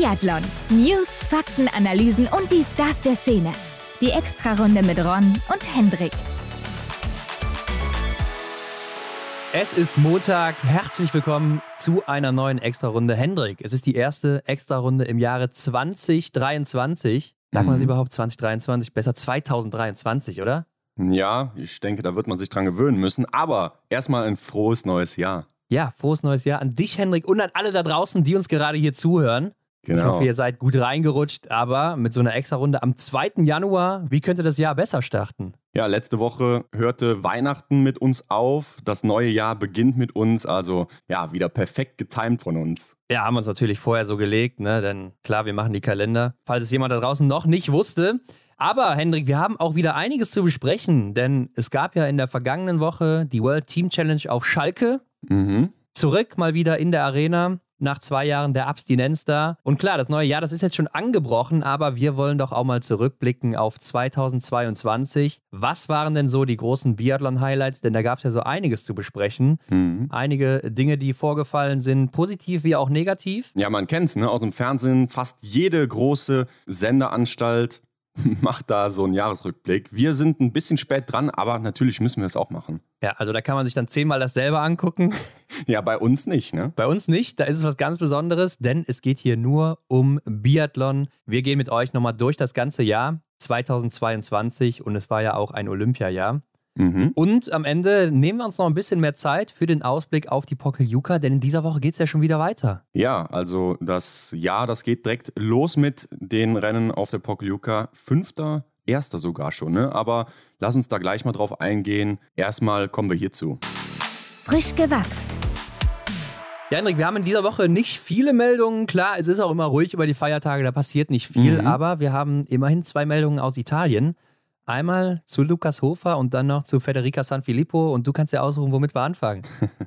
Biathlon. News, Fakten, Analysen und die Stars der Szene. Die Extrarunde mit Ron und Hendrik. Es ist Montag. Herzlich willkommen zu einer neuen Extrarunde. Hendrik, es ist die erste Extrarunde im Jahre 2023. Sagt man das überhaupt 2023? Besser 2023, oder? Ja, ich denke, da wird man sich dran gewöhnen müssen. Aber erstmal ein frohes neues Jahr. Ja, frohes neues Jahr an dich, Hendrik, und an alle da draußen, die uns gerade hier zuhören. Genau. Ich hoffe, ihr seid gut reingerutscht, aber mit so einer Extra-Runde am 2. Januar, wie könnte das Jahr besser starten? Ja, letzte Woche hörte Weihnachten mit uns auf. Das neue Jahr beginnt mit uns. Also ja, wieder perfekt getimt von uns. Ja, haben wir uns natürlich vorher so gelegt, ne? Denn klar, wir machen die Kalender. Falls es jemand da draußen noch nicht wusste. Aber Hendrik, wir haben auch wieder einiges zu besprechen, denn es gab ja in der vergangenen Woche die World Team Challenge auf Schalke. Mhm. Zurück mal wieder in der Arena nach zwei Jahren der Abstinenz da. Und klar, das neue Jahr, das ist jetzt schon angebrochen, aber wir wollen doch auch mal zurückblicken auf 2022. Was waren denn so die großen Biathlon-Highlights? Denn da gab es ja so einiges zu besprechen. Mhm. Einige Dinge, die vorgefallen sind, positiv wie auch negativ. Ja, man kennt's, ne? Aus dem Fernsehen. Fast jede große Sendeanstalt macht da so einen Jahresrückblick. Wir sind ein bisschen spät dran, aber natürlich müssen wir es auch machen. Ja, also da kann man sich dann zehnmal dasselbe angucken. Ja, bei uns nicht, ne? Bei uns nicht, da ist es was ganz Besonderes, denn es geht hier nur um Biathlon. Wir gehen mit euch nochmal durch das ganze Jahr 2022 und es war ja auch ein Olympiajahr. Mhm. Und am Ende nehmen wir uns noch ein bisschen mehr Zeit für den Ausblick auf die Pokeljuka, denn in dieser Woche geht es ja schon wieder weiter. Ja, also das Jahr, das geht direkt los mit den Rennen auf der Pokljuka. Fünfter, erster sogar schon, ne? Aber lass uns da gleich mal drauf eingehen. Erstmal kommen wir hierzu. Frisch gewachst. Ja, Hendrik, wir haben in dieser Woche nicht viele Meldungen. Klar, es ist auch immer ruhig über die Feiertage, da passiert nicht viel, Mhm. aber wir haben immerhin zwei Meldungen aus Italien. Einmal zu Lukas Hofer und dann noch zu Federica Sanfilippo und du kannst ja aussuchen, womit wir anfangen.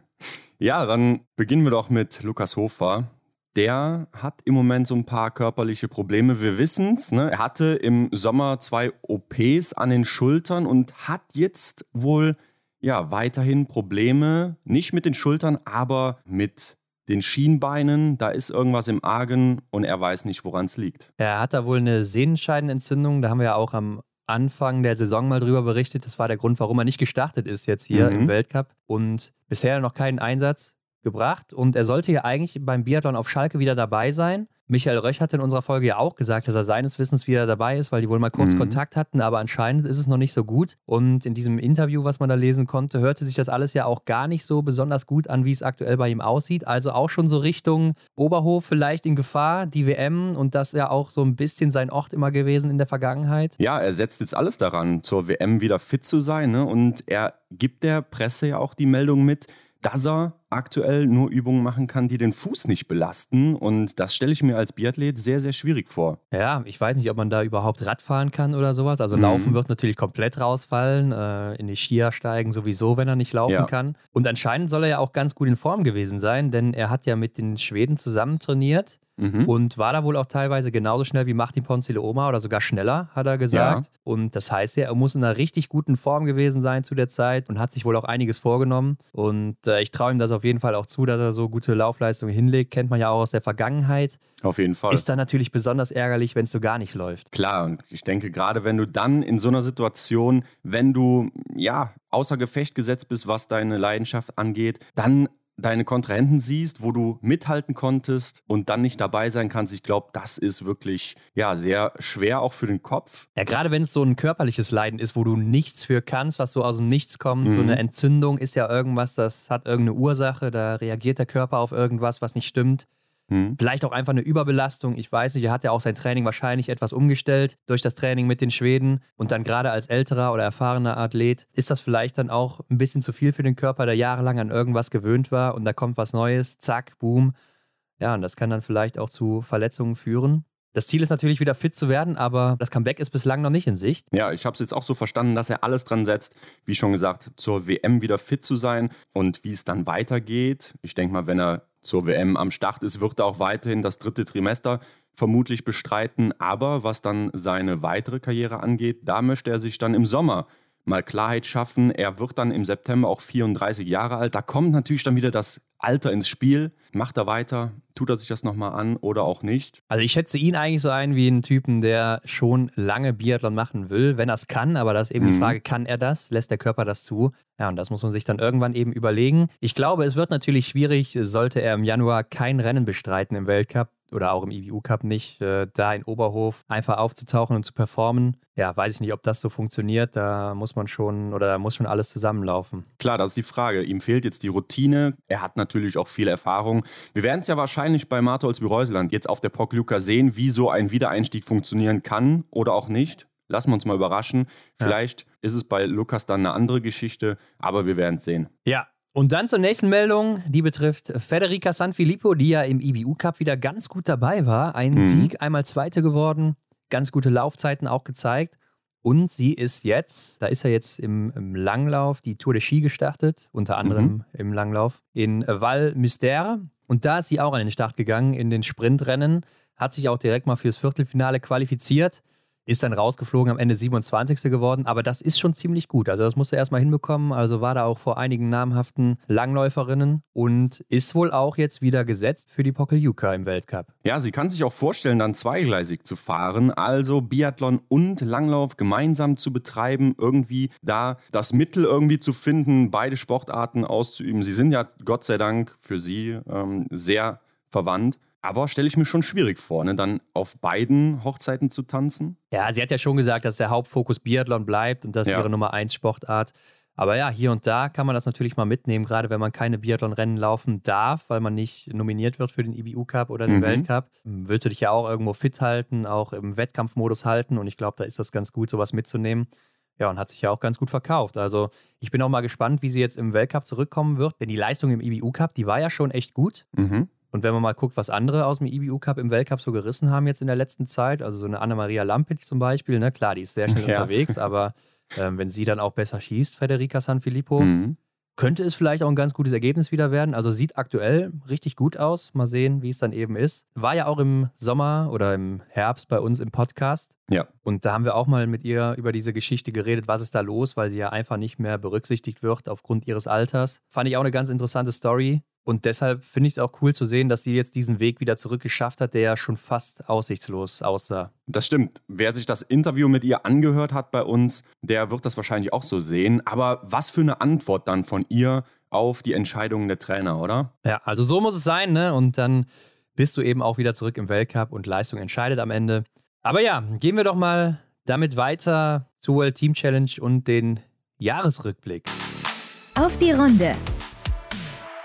Ja, dann beginnen wir doch mit Lukas Hofer. Der hat im Moment so ein paar körperliche Probleme. Wir wissen es. Ne? Er hatte im Sommer zwei OPs an den Schultern und hat jetzt wohl ja weiterhin Probleme. Nicht mit den Schultern, aber mit den Schienbeinen. Da ist irgendwas im Argen und er weiß nicht, woran es liegt. Er hat da wohl eine Sehnenscheidenentzündung, da haben wir ja auch am Anfang der Saison mal drüber berichtet. Das war der Grund, warum er nicht gestartet ist jetzt hier Mhm. im Weltcup und bisher noch keinen Einsatz gebracht. Und er sollte ja eigentlich beim Biathlon auf Schalke wieder dabei sein. Michael Röch hat in unserer Folge ja auch gesagt, dass er seines Wissens wieder dabei ist, weil die wohl mal kurz Mhm. Kontakt hatten, aber anscheinend ist es noch nicht so gut. Und in diesem Interview, was man da lesen konnte, hörte sich das alles ja auch gar nicht so besonders gut an, wie es aktuell bei ihm aussieht. Also auch schon so Richtung Oberhof vielleicht in Gefahr, die WM und das ja auch so ein bisschen sein Ort immer gewesen in der Vergangenheit. Ja, er setzt jetzt alles daran, zur WM wieder fit zu sein. Ne? Und er gibt der Presse ja auch die Meldung mit, dass er aktuell nur Übungen machen kann, die den Fuß nicht belasten. Und das stelle ich mir als Biathlet sehr, sehr schwierig vor. Ja, ich weiß nicht, ob man da überhaupt Rad fahren kann oder sowas. Also Mhm. Laufen wird natürlich komplett rausfallen. Äh, in die Skier steigen sowieso, wenn er nicht laufen Ja. kann. Und anscheinend soll er ja auch ganz gut in Form gewesen sein, denn er hat ja mit den Schweden zusammen trainiert Mhm. und war da wohl auch teilweise genauso schnell wie Martin Ponzile-Oma oder sogar schneller, hat er gesagt. Und das heißt ja, er muss in einer richtig guten Form gewesen sein zu der Zeit und hat sich wohl auch einiges vorgenommen. Und äh, ich traue ihm das auf jeden Fall auch zu, dass er so gute Laufleistungen hinlegt. Kennt man ja auch aus der Vergangenheit. Auf jeden Fall. Ist dann natürlich besonders ärgerlich, wenn es so gar nicht läuft. Klar, und ich denke, gerade wenn du dann in so einer Situation, wenn du ja außer Gefecht gesetzt bist, was deine Leidenschaft angeht, dann deine Kontrahenten siehst, wo du mithalten konntest und dann nicht dabei sein kannst, ich glaube, das ist wirklich ja sehr schwer auch für den Kopf. Ja, gerade wenn es so ein körperliches Leiden ist, wo du nichts für kannst, was so aus dem Nichts kommt, so Mhm. eine Entzündung ist ja irgendwas, das hat irgendeine Ursache, da reagiert der Körper auf irgendwas, was nicht stimmt. Hm. Vielleicht auch einfach eine Überbelastung. Ich weiß nicht, er hat ja auch sein Training wahrscheinlich etwas umgestellt durch das Training mit den Schweden. Und dann gerade als älterer oder erfahrener Athlet ist das vielleicht dann auch ein bisschen zu viel für den Körper, der jahrelang an irgendwas gewöhnt war und da kommt was Neues, zack, boom. Ja, und das kann dann vielleicht auch zu Verletzungen führen. Das Ziel ist natürlich wieder fit zu werden, aber das Comeback ist bislang noch nicht in Sicht. Ja, ich habe es jetzt auch so verstanden, dass er alles dran setzt, wie schon gesagt, zur WM wieder fit zu sein und wie es dann weitergeht. Ich denke mal, wenn er zur WM am Start ist, wird er auch weiterhin das dritte Trimester vermutlich bestreiten. Aber was dann seine weitere Karriere angeht, da möchte er sich dann im Sommer mal Klarheit schaffen. Er wird dann im September auch 34 Jahre alt. Da kommt natürlich dann wieder das Alter ins Spiel? Macht er weiter? Tut er sich das nochmal an oder auch nicht? Also ich schätze ihn eigentlich so ein wie einen Typen, der schon lange Biathlon machen will, wenn er es kann. Aber das ist eben mhm. die Frage, kann er das? Lässt der Körper das zu? Ja, und das muss man sich dann irgendwann eben überlegen. Ich glaube, es wird natürlich schwierig, sollte er im Januar kein Rennen bestreiten im Weltcup oder auch im IBU Cup nicht, äh, da in Oberhof einfach aufzutauchen und zu performen. Ja, weiß ich nicht, ob das so funktioniert. Da muss man schon oder da muss schon alles zusammenlaufen. Klar, das ist die Frage. Ihm fehlt jetzt die Routine. Er hat natürlich auch viel Erfahrung. Wir werden es ja wahrscheinlich bei Martholz Reuseland jetzt auf der Pokljuka sehen, wie so ein Wiedereinstieg funktionieren kann oder auch nicht. Lassen wir uns mal überraschen. Vielleicht ja. ist es bei Lukas dann eine andere Geschichte, aber wir werden es sehen. Ja, und dann zur nächsten Meldung, die betrifft Federica Sanfilippo, die ja im IBU Cup wieder ganz gut dabei war. Ein mhm. Sieg, einmal Zweite geworden, ganz gute Laufzeiten auch gezeigt. Und sie ist jetzt, da ist er jetzt im, im, Langlauf, die Tour de Ski gestartet, unter anderem mhm. im Langlauf, in Val Mystère. Und da ist sie auch an den Start gegangen in den Sprintrennen, hat sich auch direkt mal fürs Viertelfinale qualifiziert ist dann rausgeflogen, am Ende 27. geworden, aber das ist schon ziemlich gut. Also das musste er erstmal hinbekommen. Also war da auch vor einigen namhaften Langläuferinnen und ist wohl auch jetzt wieder gesetzt für die Pokeljuka im Weltcup. Ja, sie kann sich auch vorstellen, dann zweigleisig zu fahren, also Biathlon und Langlauf gemeinsam zu betreiben, irgendwie da das Mittel irgendwie zu finden, beide Sportarten auszuüben. Sie sind ja Gott sei Dank für sie ähm, sehr verwandt. Aber stelle ich mir schon schwierig vor, ne? dann auf beiden Hochzeiten zu tanzen. Ja, sie hat ja schon gesagt, dass der Hauptfokus Biathlon bleibt und das ja. ihre Nummer 1 Sportart. Aber ja, hier und da kann man das natürlich mal mitnehmen, gerade wenn man keine Biathlon-Rennen laufen darf, weil man nicht nominiert wird für den IBU Cup oder den mhm. Weltcup. Willst du dich ja auch irgendwo fit halten, auch im Wettkampfmodus halten und ich glaube, da ist das ganz gut, sowas mitzunehmen. Ja, und hat sich ja auch ganz gut verkauft. Also ich bin auch mal gespannt, wie sie jetzt im Weltcup zurückkommen wird, denn die Leistung im IBU Cup, die war ja schon echt gut. Mhm. Und wenn man mal guckt, was andere aus dem IBU Cup im Weltcup so gerissen haben jetzt in der letzten Zeit, also so eine Anna-Maria Lampit zum Beispiel, ne, klar, die ist sehr schnell ja. unterwegs, aber ähm, wenn sie dann auch besser schießt, Federica Sanfilippo, mhm. könnte es vielleicht auch ein ganz gutes Ergebnis wieder werden. Also sieht aktuell richtig gut aus. Mal sehen, wie es dann eben ist. War ja auch im Sommer oder im Herbst bei uns im Podcast. Ja. Und da haben wir auch mal mit ihr über diese Geschichte geredet, was ist da los, weil sie ja einfach nicht mehr berücksichtigt wird aufgrund ihres Alters. Fand ich auch eine ganz interessante Story. Und deshalb finde ich es auch cool zu sehen, dass sie jetzt diesen Weg wieder zurückgeschafft hat, der ja schon fast aussichtslos aussah. Das stimmt. Wer sich das Interview mit ihr angehört hat bei uns, der wird das wahrscheinlich auch so sehen. Aber was für eine Antwort dann von ihr auf die Entscheidungen der Trainer, oder? Ja, also so muss es sein, ne? Und dann bist du eben auch wieder zurück im Weltcup und Leistung entscheidet am Ende. Aber ja, gehen wir doch mal damit weiter zur World Team Challenge und den Jahresrückblick. Auf die Runde.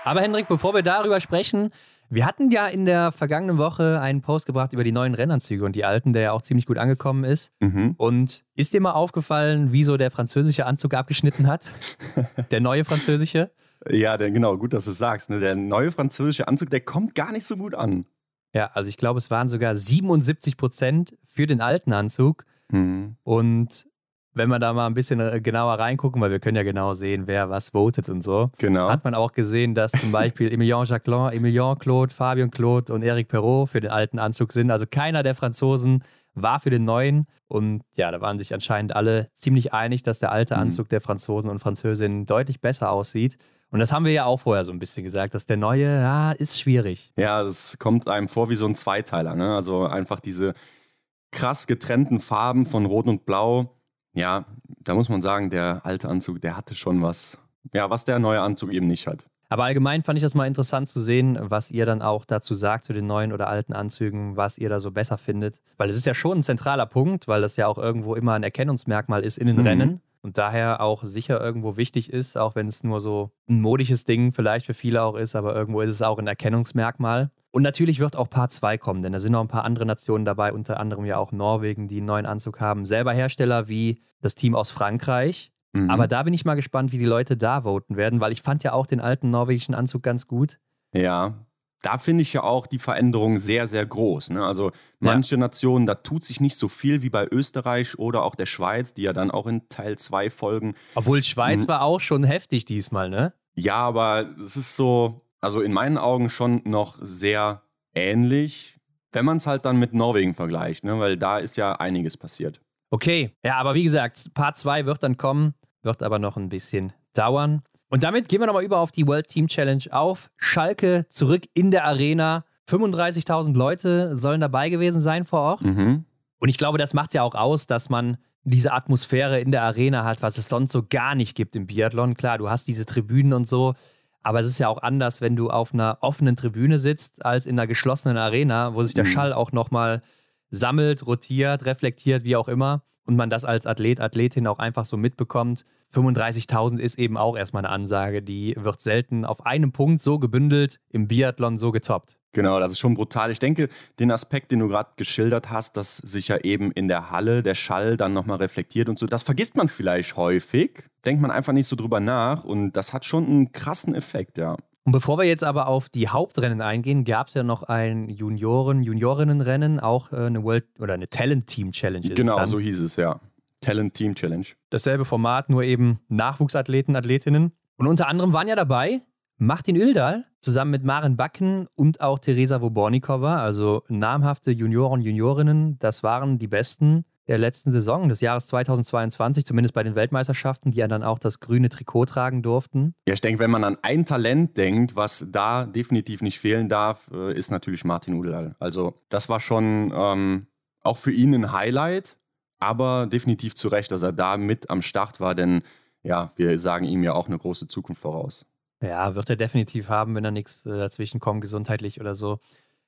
Aber Hendrik, bevor wir darüber sprechen, wir hatten ja in der vergangenen Woche einen Post gebracht über die neuen Rennanzüge und die alten, der ja auch ziemlich gut angekommen ist. Mhm. Und ist dir mal aufgefallen, wie so der französische Anzug abgeschnitten hat? der neue französische? Ja, der, genau, gut, dass du es sagst. Ne? Der neue französische Anzug, der kommt gar nicht so gut an. Ja, also ich glaube, es waren sogar 77 Prozent für den alten Anzug. Mhm. Und wenn wir da mal ein bisschen äh, genauer reingucken, weil wir können ja genau sehen, wer was votet und so, genau. hat man auch gesehen, dass zum Beispiel Emilien Jacquelin, Emilien Claude, Fabien Claude und Eric Perrault für den alten Anzug sind. Also keiner der Franzosen war für den neuen. Und ja, da waren sich anscheinend alle ziemlich einig, dass der alte mhm. Anzug der Franzosen und Französinnen deutlich besser aussieht. Und das haben wir ja auch vorher so ein bisschen gesagt, dass der neue, ja, ist schwierig. Ja, das kommt einem vor wie so ein Zweiteiler. Ne? Also einfach diese krass getrennten Farben von Rot und Blau ja, da muss man sagen, der alte Anzug, der hatte schon was, ja, was der neue Anzug eben nicht hat. Aber allgemein fand ich das mal interessant zu sehen, was ihr dann auch dazu sagt zu den neuen oder alten Anzügen, was ihr da so besser findet. Weil es ist ja schon ein zentraler Punkt, weil das ja auch irgendwo immer ein Erkennungsmerkmal ist in den mhm. Rennen und daher auch sicher irgendwo wichtig ist, auch wenn es nur so ein modisches Ding vielleicht für viele auch ist, aber irgendwo ist es auch ein Erkennungsmerkmal. Und natürlich wird auch Part 2 kommen, denn da sind noch ein paar andere Nationen dabei, unter anderem ja auch Norwegen, die einen neuen Anzug haben. Selber Hersteller wie das Team aus Frankreich. Mhm. Aber da bin ich mal gespannt, wie die Leute da voten werden, weil ich fand ja auch den alten norwegischen Anzug ganz gut. Ja, da finde ich ja auch die Veränderung sehr, sehr groß. Ne? Also manche ja. Nationen, da tut sich nicht so viel wie bei Österreich oder auch der Schweiz, die ja dann auch in Teil 2 folgen. Obwohl Schweiz hm. war auch schon heftig diesmal, ne? Ja, aber es ist so, also in meinen Augen schon noch sehr ähnlich, wenn man es halt dann mit Norwegen vergleicht, ne? weil da ist ja einiges passiert. Okay, ja, aber wie gesagt, Part 2 wird dann kommen, wird aber noch ein bisschen dauern. Und damit gehen wir nochmal über auf die World Team Challenge auf. Schalke zurück in der Arena. 35.000 Leute sollen dabei gewesen sein vor Ort. Mhm. Und ich glaube, das macht ja auch aus, dass man diese Atmosphäre in der Arena hat, was es sonst so gar nicht gibt im Biathlon. Klar, du hast diese Tribünen und so, aber es ist ja auch anders, wenn du auf einer offenen Tribüne sitzt, als in einer geschlossenen Arena, wo sich der Mhm. Schall auch nochmal sammelt, rotiert, reflektiert, wie auch immer. Und man das als Athlet, Athletin auch einfach so mitbekommt. 35.000 ist eben auch erstmal eine Ansage, die wird selten auf einem Punkt so gebündelt, im Biathlon so getoppt. Genau, das ist schon brutal. Ich denke, den Aspekt, den du gerade geschildert hast, dass sich ja eben in der Halle der Schall dann nochmal reflektiert und so, das vergisst man vielleicht häufig. Denkt man einfach nicht so drüber nach und das hat schon einen krassen Effekt, ja. Und bevor wir jetzt aber auf die Hauptrennen eingehen, gab es ja noch ein Junioren, Juniorinnenrennen, auch äh, eine World oder eine Talent Team Challenge. Genau, so hieß es, ja. Talent Team Challenge. Dasselbe Format, nur eben Nachwuchsathleten, Athletinnen. Und unter anderem waren ja dabei Martin Öldal zusammen mit Maren Backen und auch Teresa Wobornikova, also namhafte Junioren, Juniorinnen. Das waren die Besten der letzten Saison des Jahres 2022, zumindest bei den Weltmeisterschaften, die ja dann auch das grüne Trikot tragen durften. Ja, ich denke, wenn man an ein Talent denkt, was da definitiv nicht fehlen darf, äh, ist natürlich Martin Udal. Also das war schon ähm, auch für ihn ein Highlight, aber definitiv zu Recht, dass er da mit am Start war, denn ja, wir sagen ihm ja auch eine große Zukunft voraus. Ja, wird er definitiv haben, wenn da nichts äh, dazwischen kommt, gesundheitlich oder so.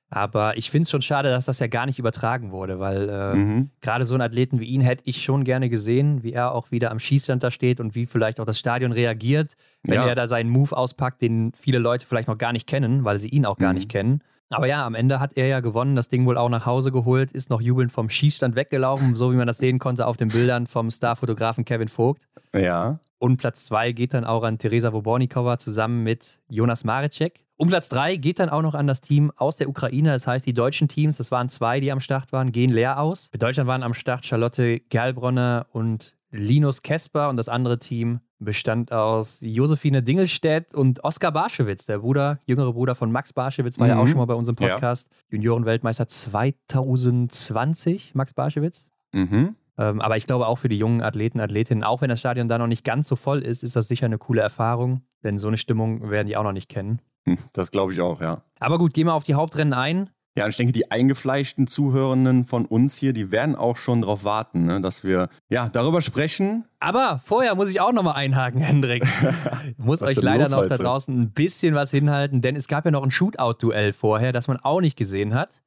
Aber ich finde es schon schade, dass das ja gar nicht übertragen wurde, weil äh, Mhm. gerade so einen Athleten wie ihn hätte ich schon gerne gesehen, wie er auch wieder am Schießstand da steht und wie vielleicht auch das Stadion reagiert, wenn Ja. er da seinen Move auspackt, den viele Leute vielleicht noch gar nicht kennen, weil sie ihn auch gar Mhm. nicht kennen. Aber ja, am Ende hat er ja gewonnen, das Ding wohl auch nach Hause geholt, ist noch jubelnd vom Schießstand weggelaufen, so wie man das sehen konnte auf den Bildern vom Starfotografen Kevin Vogt. Ja, Und Platz zwei geht dann auch an Teresa Wobornikova zusammen mit Jonas Marecek. Und Platz drei geht dann auch noch an das Team aus der Ukraine. Das heißt, die deutschen Teams, das waren zwei, die am Start waren, gehen leer aus. Für Deutschland waren am Start Charlotte Gerlbronner und Linus Kesper. Und das andere Team bestand aus Josephine Dingelstedt und Oskar Barschewitz, der Bruder, jüngere Bruder von Max Barschewitz, war ja Mhm. auch schon mal bei uns im Ja. Podcast. Juniorenweltmeister 2020, Max Barschewitz. mhm. Ähm, aber ich glaube auch für die jungen Athleten, Athletinnen, auch wenn das Stadion da noch nicht ganz so voll ist, ist das sicher eine coole Erfahrung. Denn so eine Stimmung werden die auch noch nicht kennen. Hm, das glaube ich auch, ja. Aber gut, gehen wir auf die Hauptrennen ein. Ja, und ich denke, die eingefleischten Zuhörenden von uns hier, die werden auch schon darauf warten, ne, dass wir ja darüber sprechen. Aber vorher muss ich auch nochmal einhaken, Hendrik. Ich muss euch leider noch da heute? draußen ein bisschen was hinhalten, denn es gab ja noch ein Shootout-Duell vorher, das man auch nicht gesehen hat.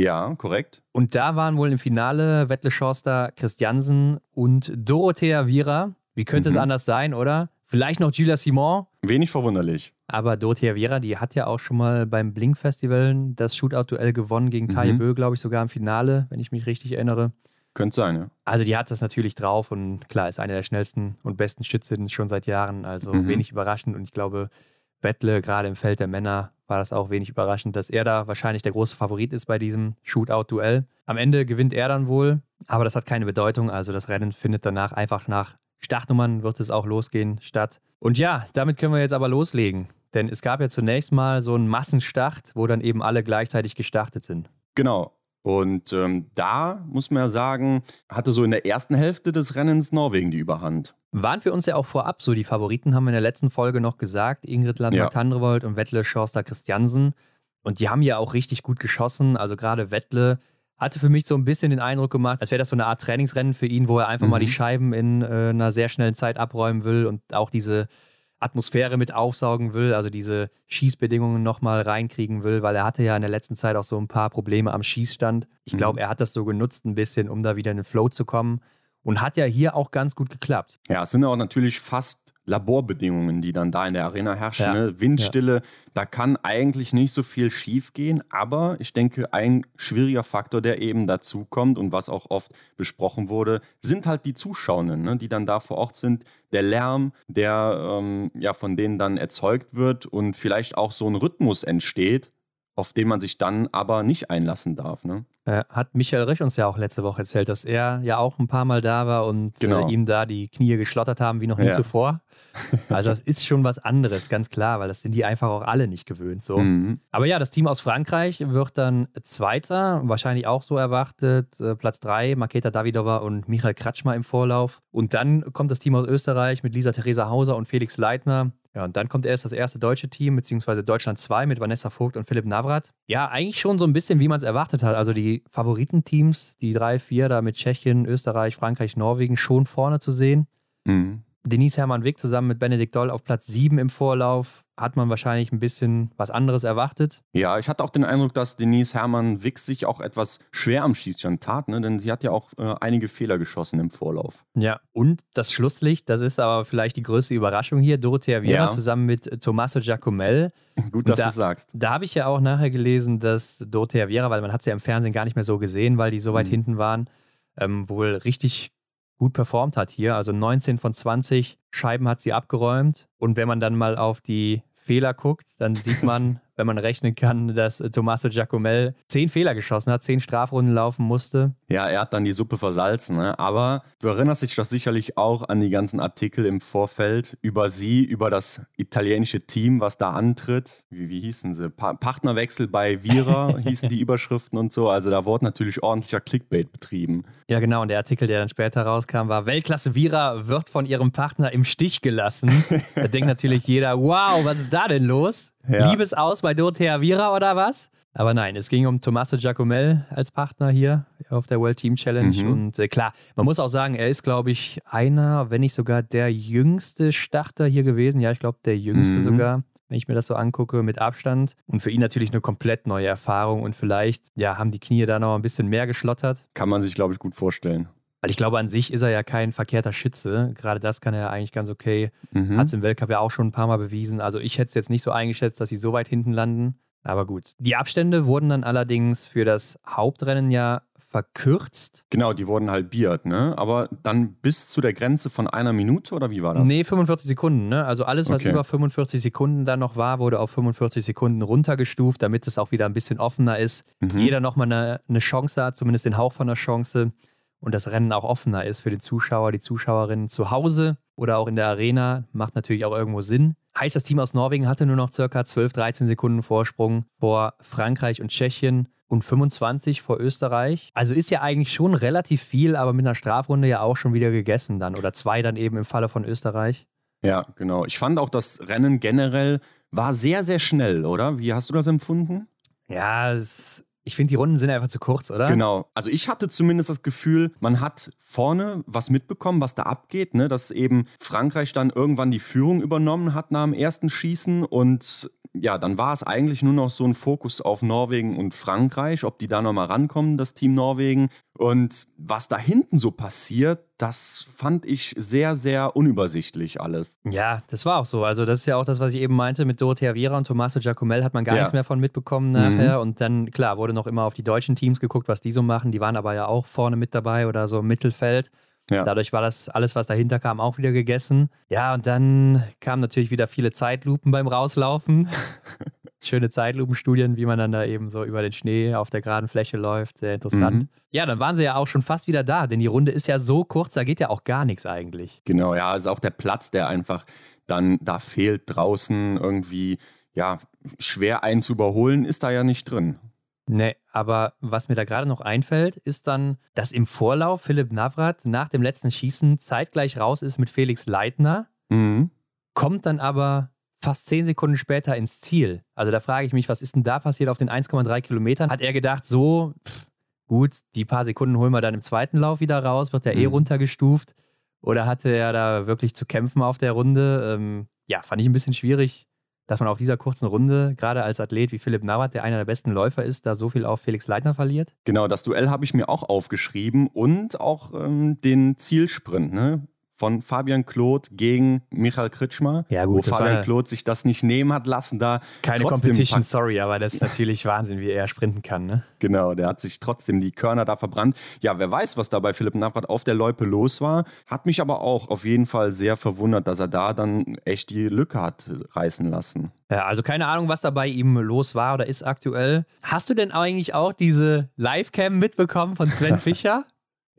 Ja, korrekt. Und da waren wohl im Finale Wettle Schorster Christiansen und Dorothea Viera. Wie könnte es Mhm. anders sein, oder? Vielleicht noch Julia Simon. Wenig verwunderlich. Aber Dorothea Viera, die hat ja auch schon mal beim Blink Festival das Shootout-Duell gewonnen gegen Mhm. Bö, glaube ich, sogar im Finale, wenn ich mich richtig erinnere. Könnte sein, ja. Also die hat das natürlich drauf und klar, ist eine der schnellsten und besten Schützinnen schon seit Jahren. Also Mhm. wenig überraschend und ich glaube, Bettle, gerade im Feld der Männer, war das auch wenig überraschend, dass er da wahrscheinlich der große Favorit ist bei diesem Shootout-Duell. Am Ende gewinnt er dann wohl, aber das hat keine Bedeutung. Also das Rennen findet danach einfach nach Startnummern wird es auch losgehen statt. Und ja, damit können wir jetzt aber loslegen. Denn es gab ja zunächst mal so einen Massenstart, wo dann eben alle gleichzeitig gestartet sind. Genau. Und ähm, da muss man ja sagen, hatte so in der ersten Hälfte des Rennens Norwegen die Überhand. Waren für uns ja auch vorab so. Die Favoriten haben wir in der letzten Folge noch gesagt. Ingrid Ja. Landmark-Tandrevold und Wettle Schorster Christiansen. Und die haben ja auch richtig gut geschossen. Also gerade Wettle hatte für mich so ein bisschen den Eindruck gemacht, als wäre das so eine Art Trainingsrennen für ihn, wo er einfach mal Mhm. die Scheiben in äh, einer sehr schnellen Zeit abräumen will und auch diese Atmosphäre mit aufsaugen will, also diese Schießbedingungen nochmal reinkriegen will, weil er hatte ja in der letzten Zeit auch so ein paar Probleme am Schießstand. Ich Mhm. glaube, er hat das so genutzt ein bisschen, um da wieder in den Flow zu kommen. Und hat ja hier auch ganz gut geklappt. Ja, es sind auch natürlich fast Laborbedingungen, die dann da in der Arena herrschen. Ja. Ne? Windstille, da kann eigentlich nicht so viel schief gehen, aber ich denke, ein schwieriger Faktor, der eben dazu kommt und was auch oft besprochen wurde, sind halt die Zuschauenden, ne? die dann da vor Ort sind, der Lärm, der ähm, ja von denen dann erzeugt wird und vielleicht auch so ein Rhythmus entsteht, auf den man sich dann aber nicht einlassen darf. Ne? Äh, hat Michael Rech uns ja auch letzte Woche erzählt, dass er ja auch ein paar Mal da war und Genau. äh, ihm da die Knie geschlottert haben wie noch nie Ja. zuvor. Also das ist schon was anderes, ganz klar, weil das sind die einfach auch alle nicht gewöhnt. So. Mhm. Aber ja, das Team aus Frankreich wird dann Zweiter, wahrscheinlich auch so erwartet. Äh, Platz drei, Maketa Davidova und Michael Kratschmer im Vorlauf. Und dann kommt das Team aus Österreich mit Lisa Theresa Hauser und Felix Leitner. Ja, und dann kommt erst das erste deutsche Team, beziehungsweise Deutschland 2 mit Vanessa Vogt und Philipp Navrat. Ja, eigentlich schon so ein bisschen, wie man es erwartet hat. Also die Favoritenteams, die drei, vier da mit Tschechien, Österreich, Frankreich, Norwegen schon vorne zu sehen. Mhm. Denise Hermann Wick zusammen mit Benedikt Doll auf Platz 7 im Vorlauf. Hat man wahrscheinlich ein bisschen was anderes erwartet. Ja, ich hatte auch den Eindruck, dass Denise Hermann Wick sich auch etwas schwer am Schießstand tat, ne? denn sie hat ja auch äh, einige Fehler geschossen im Vorlauf. Ja, und das Schlusslicht, das ist aber vielleicht die größte Überraschung hier. Dorothea Viera ja. zusammen mit Tommaso Giacomel. Gut, dass da, du sagst. Da habe ich ja auch nachher gelesen, dass Dorothea Viera, weil man hat sie ja im Fernsehen gar nicht mehr so gesehen, weil die so weit mhm. hinten waren, ähm, wohl richtig gut performt hat hier. Also 19 von 20 Scheiben hat sie abgeräumt. Und wenn man dann mal auf die Fehler guckt, dann sieht man, wenn man rechnen kann, dass Tommaso Giacomel zehn Fehler geschossen hat, zehn Strafrunden laufen musste. Ja, er hat dann die Suppe versalzen. Ne? Aber du erinnerst dich doch sicherlich auch an die ganzen Artikel im Vorfeld über sie, über das italienische Team, was da antritt. Wie, wie hießen sie? Pa Partnerwechsel bei Vira hießen die Überschriften und so. Also da wurde natürlich ordentlicher Clickbait betrieben. Ja, genau. Und der Artikel, der dann später rauskam, war: Weltklasse Vira wird von ihrem Partner im Stich gelassen. da denkt natürlich jeder: Wow, was ist da denn los? Ja. Liebesaus bei Dorothea Vira oder was? Aber nein, es ging um Tommaso Giacomel als Partner hier auf der World Team Challenge. Mhm. Und äh, klar, man muss auch sagen, er ist, glaube ich, einer, wenn nicht sogar der jüngste Starter hier gewesen. Ja, ich glaube, der jüngste mhm. sogar, wenn ich mir das so angucke, mit Abstand. Und für ihn natürlich eine komplett neue Erfahrung. Und vielleicht, ja, haben die Knie da noch ein bisschen mehr geschlottert. Kann man sich, glaube ich, gut vorstellen. Weil ich glaube, an sich ist er ja kein verkehrter Schütze. Gerade das kann er eigentlich ganz okay. Mhm. Hat es im Weltcup ja auch schon ein paar Mal bewiesen. Also ich hätte es jetzt nicht so eingeschätzt, dass sie so weit hinten landen. Aber gut. Die Abstände wurden dann allerdings für das Hauptrennen ja verkürzt. Genau, die wurden halbiert, ne? Aber dann bis zu der Grenze von einer Minute oder wie war das? Nee, 45 Sekunden, ne? Also alles, was okay. über 45 Sekunden dann noch war, wurde auf 45 Sekunden runtergestuft, damit es auch wieder ein bisschen offener ist. Mhm. Jeder nochmal eine, eine Chance hat, zumindest den Hauch von einer Chance und das Rennen auch offener ist für den Zuschauer, die Zuschauerinnen zu Hause oder auch in der Arena, macht natürlich auch irgendwo Sinn. Heißt, das Team aus Norwegen hatte nur noch circa 12, 13 Sekunden Vorsprung vor Frankreich und Tschechien und 25 vor Österreich. Also ist ja eigentlich schon relativ viel, aber mit einer Strafrunde ja auch schon wieder gegessen dann oder zwei dann eben im Falle von Österreich. Ja, genau. Ich fand auch das Rennen generell war sehr, sehr schnell, oder? Wie hast du das empfunden? Ja, es ich finde, die Runden sind einfach zu kurz, oder? Genau. Also ich hatte zumindest das Gefühl, man hat vorne was mitbekommen, was da abgeht, ne? dass eben Frankreich dann irgendwann die Führung übernommen hat nach dem ersten Schießen und ja, dann war es eigentlich nur noch so ein Fokus auf Norwegen und Frankreich, ob die da nochmal rankommen, das Team Norwegen. Und was da hinten so passiert, das fand ich sehr, sehr unübersichtlich alles. Ja, das war auch so. Also, das ist ja auch das, was ich eben meinte mit Dorothea Viera und Tommaso Giacomel, hat man gar ja. nichts mehr von mitbekommen nachher. Mhm. Und dann, klar, wurde noch immer auf die deutschen Teams geguckt, was die so machen. Die waren aber ja auch vorne mit dabei oder so im Mittelfeld. Ja. Dadurch war das alles, was dahinter kam, auch wieder gegessen. Ja, und dann kamen natürlich wieder viele Zeitlupen beim Rauslaufen. Schöne Zeitlupenstudien, wie man dann da eben so über den Schnee auf der geraden Fläche läuft. Sehr interessant. Mhm. Ja, dann waren sie ja auch schon fast wieder da, denn die Runde ist ja so kurz, da geht ja auch gar nichts eigentlich. Genau, ja, ist auch der Platz, der einfach dann da fehlt draußen irgendwie, ja, schwer einen zu überholen, ist da ja nicht drin. Nee, aber was mir da gerade noch einfällt, ist dann, dass im Vorlauf Philipp Navrat nach dem letzten Schießen zeitgleich raus ist mit Felix Leitner, mhm. kommt dann aber fast zehn Sekunden später ins Ziel. Also da frage ich mich, was ist denn da passiert auf den 1,3 Kilometern? Hat er gedacht, so, pff, gut, die paar Sekunden holen wir dann im zweiten Lauf wieder raus, wird er eh mhm. eh runtergestuft? Oder hatte er da wirklich zu kämpfen auf der Runde? Ähm, ja, fand ich ein bisschen schwierig dass man auf dieser kurzen Runde, gerade als Athlet wie Philipp Navrat, der einer der besten Läufer ist, da so viel auf Felix Leitner verliert? Genau, das Duell habe ich mir auch aufgeschrieben und auch ähm, den Zielsprint. Ne? Von Fabian Kloth gegen Michael Kritschmer, ja, gut, wo Fabian Kloth sich das nicht nehmen hat lassen, da keine Competition, sorry, aber das ist natürlich Wahnsinn, wie er sprinten kann, ne? Genau, der hat sich trotzdem die Körner da verbrannt. Ja, wer weiß, was da bei Philipp Navrat auf der Loipe los war, hat mich aber auch auf jeden Fall sehr verwundert, dass er da dann echt die Lücke hat reißen lassen. Ja, also keine Ahnung, was da bei ihm los war oder ist aktuell. Hast du denn eigentlich auch diese Livecam mitbekommen von Sven Fischer?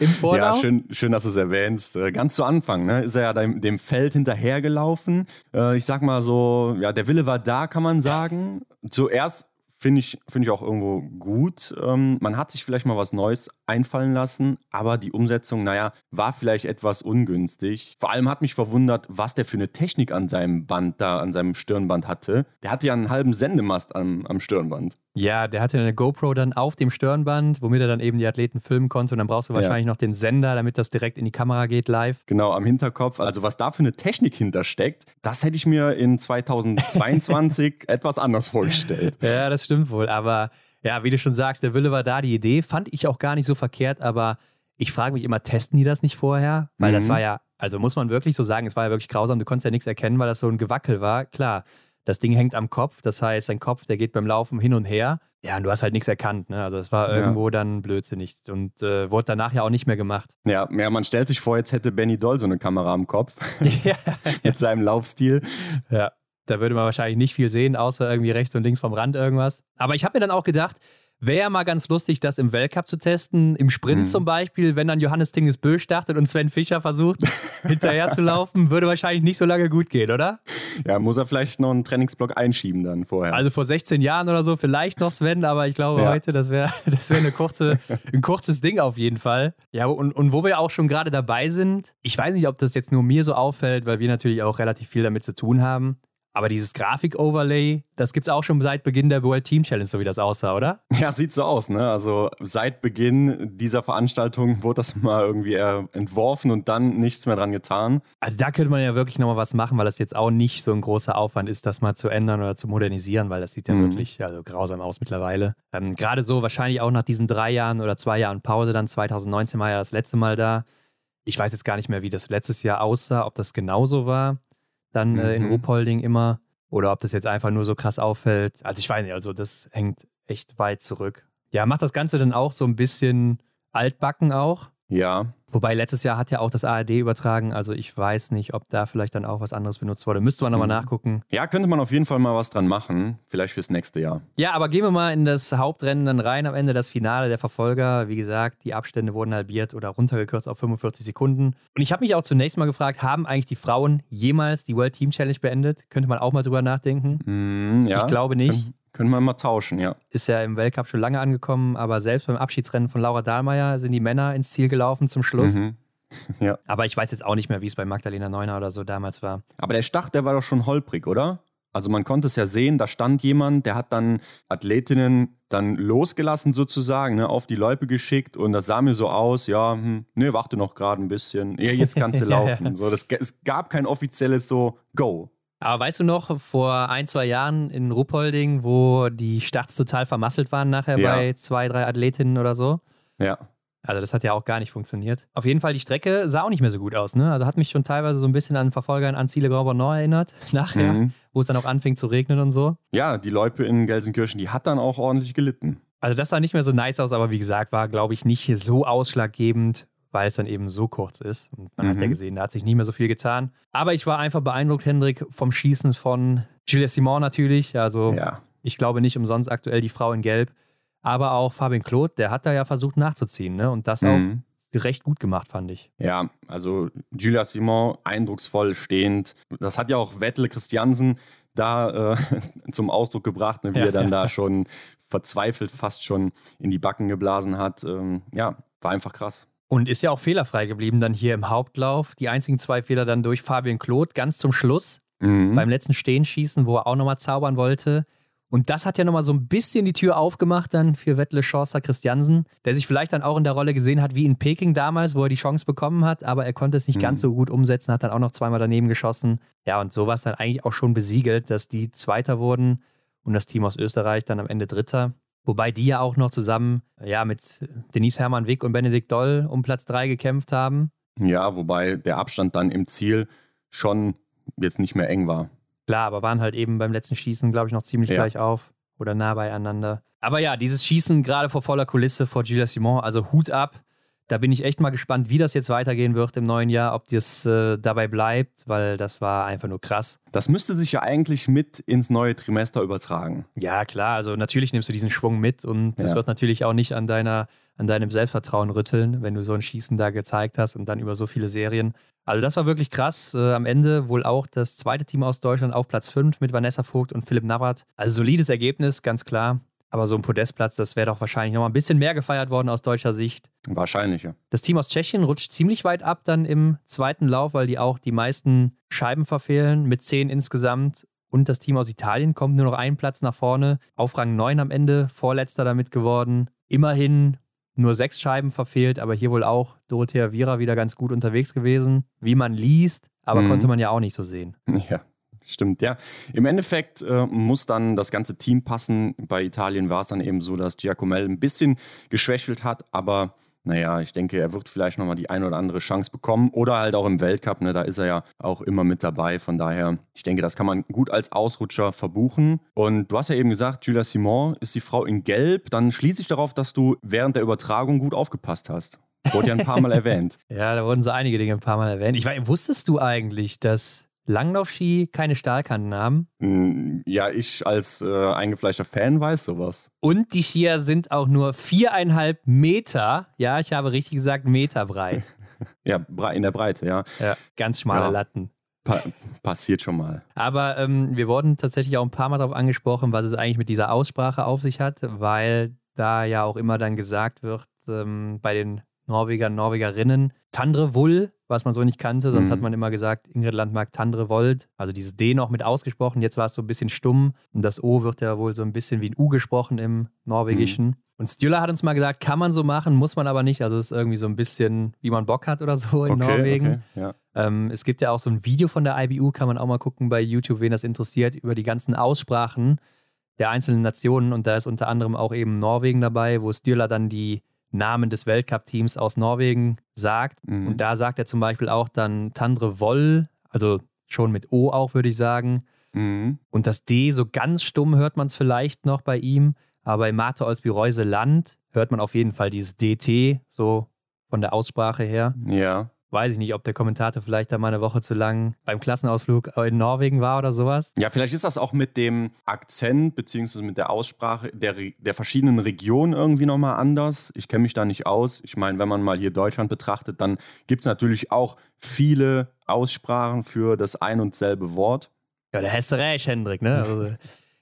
Im Vorlauf. Ja, schön, schön, dass du es erwähnst. Äh, ganz zu Anfang ne, ist er ja dem, dem Feld hinterhergelaufen. Äh, ich sag mal so, ja, der Wille war da, kann man sagen. Zuerst Finde ich, find ich auch irgendwo gut. Ähm, man hat sich vielleicht mal was Neues einfallen lassen, aber die Umsetzung, naja, war vielleicht etwas ungünstig. Vor allem hat mich verwundert, was der für eine Technik an seinem Band da, an seinem Stirnband hatte. Der hatte ja einen halben Sendemast am, am Stirnband. Ja, der hatte eine GoPro dann auf dem Stirnband, womit er dann eben die Athleten filmen konnte. Und dann brauchst du wahrscheinlich ja. noch den Sender, damit das direkt in die Kamera geht live. Genau, am Hinterkopf. Also was da für eine Technik hintersteckt, das hätte ich mir in 2022 etwas anders vorgestellt. Ja, das stimmt wohl. Aber ja, wie du schon sagst, der Wille war da. Die Idee fand ich auch gar nicht so verkehrt. Aber ich frage mich immer, testen die das nicht vorher? Weil mhm. das war ja, also muss man wirklich so sagen, es war ja wirklich grausam. Du konntest ja nichts erkennen, weil das so ein Gewackel war. Klar das Ding hängt am Kopf, das heißt, sein Kopf, der geht beim Laufen hin und her. Ja, und du hast halt nichts erkannt. Ne? Also es war irgendwo ja. dann blödsinnig und äh, wurde danach ja auch nicht mehr gemacht. Ja, ja, man stellt sich vor, jetzt hätte Benny Doll so eine Kamera am Kopf ja. mit seinem Laufstil. Ja, da würde man wahrscheinlich nicht viel sehen, außer irgendwie rechts und links vom Rand irgendwas. Aber ich habe mir dann auch gedacht, Wäre mal ganz lustig, das im Weltcup zu testen. Im Sprint mhm. zum Beispiel, wenn dann Johannes Tingesbö startet und Sven Fischer versucht, hinterher zu laufen, würde wahrscheinlich nicht so lange gut gehen, oder? Ja, muss er vielleicht noch einen Trainingsblock einschieben dann vorher. Also vor 16 Jahren oder so vielleicht noch Sven, aber ich glaube ja. heute, das wäre das wär eine kurze, ein kurzes Ding auf jeden Fall. Ja, und, und wo wir auch schon gerade dabei sind, ich weiß nicht, ob das jetzt nur mir so auffällt, weil wir natürlich auch relativ viel damit zu tun haben. Aber dieses Grafik-Overlay, das gibt es auch schon seit Beginn der World Team Challenge, so wie das aussah, oder? Ja, sieht so aus, ne? Also seit Beginn dieser Veranstaltung wurde das mal irgendwie entworfen und dann nichts mehr dran getan. Also da könnte man ja wirklich nochmal was machen, weil das jetzt auch nicht so ein großer Aufwand ist, das mal zu ändern oder zu modernisieren, weil das sieht ja mhm. wirklich also grausam aus mittlerweile. Ähm, Gerade so wahrscheinlich auch nach diesen drei Jahren oder zwei Jahren Pause, dann 2019 war ja das letzte Mal da. Ich weiß jetzt gar nicht mehr, wie das letztes Jahr aussah, ob das genauso war dann äh, in mhm. Ruhpolding immer. Oder ob das jetzt einfach nur so krass auffällt. Also ich weiß nicht, also das hängt echt weit zurück. Ja, macht das Ganze dann auch so ein bisschen altbacken auch. Ja. Wobei letztes Jahr hat ja auch das ARD übertragen, also ich weiß nicht, ob da vielleicht dann auch was anderes benutzt wurde. Müsste man nochmal mhm. nachgucken. Ja, könnte man auf jeden Fall mal was dran machen, vielleicht fürs nächste Jahr. Ja, aber gehen wir mal in das Hauptrennen dann rein, am Ende das Finale der Verfolger. Wie gesagt, die Abstände wurden halbiert oder runtergekürzt auf 45 Sekunden. Und ich habe mich auch zunächst mal gefragt, haben eigentlich die Frauen jemals die World Team Challenge beendet? Könnte man auch mal drüber nachdenken? Mm, ja, ich glaube nicht. Können wir mal tauschen, ja. Ist ja im Weltcup schon lange angekommen, aber selbst beim Abschiedsrennen von Laura Dahlmeier sind die Männer ins Ziel gelaufen zum Schluss. Mhm. Ja. Aber ich weiß jetzt auch nicht mehr, wie es bei Magdalena Neuner oder so damals war. Aber der Start, der war doch schon holprig, oder? Also man konnte es ja sehen, da stand jemand, der hat dann Athletinnen dann losgelassen sozusagen, ne, auf die Loipe geschickt und das sah mir so aus, ja, hm, ne, warte noch gerade ein bisschen, ja, jetzt kannst du laufen. so, das, es gab kein offizielles so Go. Aber weißt du noch, vor ein, zwei Jahren in Ruppolding, wo die Starts total vermasselt waren nachher ja. bei zwei, drei Athletinnen oder so? Ja. Also das hat ja auch gar nicht funktioniert. Auf jeden Fall, die Strecke sah auch nicht mehr so gut aus. Ne? Also hat mich schon teilweise so ein bisschen an Verfolgern an Ziele Grand Nord erinnert, nachher, mhm. wo es dann auch anfing zu regnen und so. Ja, die Loipe in Gelsenkirchen, die hat dann auch ordentlich gelitten. Also das sah nicht mehr so nice aus, aber wie gesagt, war, glaube ich, nicht so ausschlaggebend, weil es dann eben so kurz ist. Und man mhm. hat ja mhm. gesehen, da hat sich nicht mehr so viel getan. Aber ich war einfach beeindruckt, Hendrik, vom Schießen von Julia Simon natürlich. Also ja. ich glaube nicht umsonst aktuell die Frau in Gelb. Aber auch Fabien Claude, der hat da ja versucht nachzuziehen. Ne? Und das mhm. auch recht gut gemacht, fand ich. Ja, also Julia Simon eindrucksvoll stehend. Das hat ja auch Vettel Christiansen da äh, zum Ausdruck gebracht, ne, wie ja, er dann ja. da schon verzweifelt fast schon in die Backen geblasen hat. Ähm, ja, war einfach krass. Und ist ja auch fehlerfrei geblieben dann hier im Hauptlauf. Die einzigen zwei Fehler dann durch Fabian Claude ganz zum Schluss. Mhm. Beim letzten Stehenschießen, wo er auch nochmal zaubern wollte. Und das hat ja nochmal so ein bisschen die Tür aufgemacht dann für Wettle Chance Christiansen, der sich vielleicht dann auch in der Rolle gesehen hat wie in Peking damals, wo er die Chance bekommen hat, aber er konnte es nicht mhm. ganz so gut umsetzen, hat dann auch noch zweimal daneben geschossen. Ja, und so war es dann eigentlich auch schon besiegelt, dass die Zweiter wurden und das Team aus Österreich dann am Ende Dritter. Wobei die ja auch noch zusammen ja, mit Denise Hermann Wick und Benedikt Doll um Platz 3 gekämpft haben. Ja, wobei der Abstand dann im Ziel schon jetzt nicht mehr eng war. Klar, aber waren halt eben beim letzten Schießen, glaube ich, noch ziemlich ja. gleich auf oder nah beieinander. Aber ja, dieses Schießen gerade vor voller Kulisse vor Gilles Simon, also Hut ab. Da bin ich echt mal gespannt, wie das jetzt weitergehen wird im neuen Jahr, ob das äh, dabei bleibt, weil das war einfach nur krass. Das müsste sich ja eigentlich mit ins neue Trimester übertragen. Ja, klar. Also natürlich nimmst du diesen Schwung mit und das ja. wird natürlich auch nicht an deiner, an deinem Selbstvertrauen rütteln, wenn du so ein Schießen da gezeigt hast und dann über so viele Serien. Also das war wirklich krass. Äh, am Ende wohl auch das zweite Team aus Deutschland auf Platz 5 mit Vanessa Vogt und Philipp Navrat. Also solides Ergebnis, ganz klar. Aber so ein Podestplatz, das wäre doch wahrscheinlich noch mal ein bisschen mehr gefeiert worden aus deutscher Sicht. Wahrscheinlich, ja. Das Team aus Tschechien rutscht ziemlich weit ab dann im zweiten Lauf, weil die auch die meisten Scheiben verfehlen, mit zehn insgesamt. Und das Team aus Italien kommt nur noch einen Platz nach vorne, auf Rang 9 am Ende, vorletzter damit geworden. Immerhin nur sechs Scheiben verfehlt, aber hier wohl auch Dorothea Viera wieder ganz gut unterwegs gewesen, wie man liest, aber mhm. konnte man ja auch nicht so sehen. Ja, stimmt, ja. Im Endeffekt äh, muss dann das ganze Team passen. Bei Italien war es dann eben so, dass Giacomel ein bisschen geschwächelt hat, aber naja, ich denke, er wird vielleicht nochmal die ein oder andere Chance bekommen oder halt auch im Weltcup, ne, da ist er ja auch immer mit dabei. Von daher, ich denke, das kann man gut als Ausrutscher verbuchen. Und du hast ja eben gesagt, Julia Simon ist die Frau in Gelb. Dann schließe ich darauf, dass du während der Übertragung gut aufgepasst hast. Wurde ja ein paar Mal erwähnt. Ja, da wurden so einige Dinge ein paar Mal erwähnt. Ich weiß, wusstest du eigentlich, dass Langlaufski keine Stahlkanten haben. Hm, ja, ich als äh, eingefleischter Fan weiß sowas. Und die Skier sind auch nur viereinhalb Meter, ja, ich habe richtig gesagt, Meter breit. ja, in der Breite, ja. Ja, ganz schmale ja. Latten. Pa passiert schon mal. Aber ähm, wir wurden tatsächlich auch ein paar Mal darauf angesprochen, was es eigentlich mit dieser Aussprache auf sich hat, weil da ja auch immer dann gesagt wird, ähm, bei den Norwegern, Norwegerinnen, Tandre Wull was man so nicht kannte. Sonst mhm. hat man immer gesagt, Ingrid Landmark Tandrevold. Also dieses D noch mit ausgesprochen. Jetzt war es so ein bisschen stumm. Und das O wird ja wohl so ein bisschen wie ein U gesprochen im Norwegischen. Mhm. Und Stühler hat uns mal gesagt, kann man so machen, muss man aber nicht. Also es ist irgendwie so ein bisschen, wie man Bock hat oder so in okay, Norwegen. Okay, ja. ähm, es gibt ja auch so ein Video von der IBU, kann man auch mal gucken bei YouTube, wen das interessiert, über die ganzen Aussprachen der einzelnen Nationen. Und da ist unter anderem auch eben Norwegen dabei, wo Stühler dann die Namen des Weltcup-Teams aus Norwegen sagt. Mhm. Und da sagt er zum Beispiel auch dann Tandre Woll, also schon mit O auch, würde ich sagen. Mhm. Und das D, so ganz stumm hört man es vielleicht noch bei ihm, aber bei Mate Olsby-Reuse Land hört man auf jeden Fall dieses DT, so von der Aussprache her. Ja weiß ich nicht, ob der Kommentator vielleicht da mal eine Woche zu lang beim Klassenausflug in Norwegen war oder sowas. Ja, vielleicht ist das auch mit dem Akzent beziehungsweise mit der Aussprache der, der verschiedenen Regionen irgendwie nochmal anders. Ich kenne mich da nicht aus. Ich meine, wenn man mal hier Deutschland betrachtet, dann gibt es natürlich auch viele Aussprachen für das ein und selbe Wort. Ja, da hast du recht, Hendrik, ne? Also,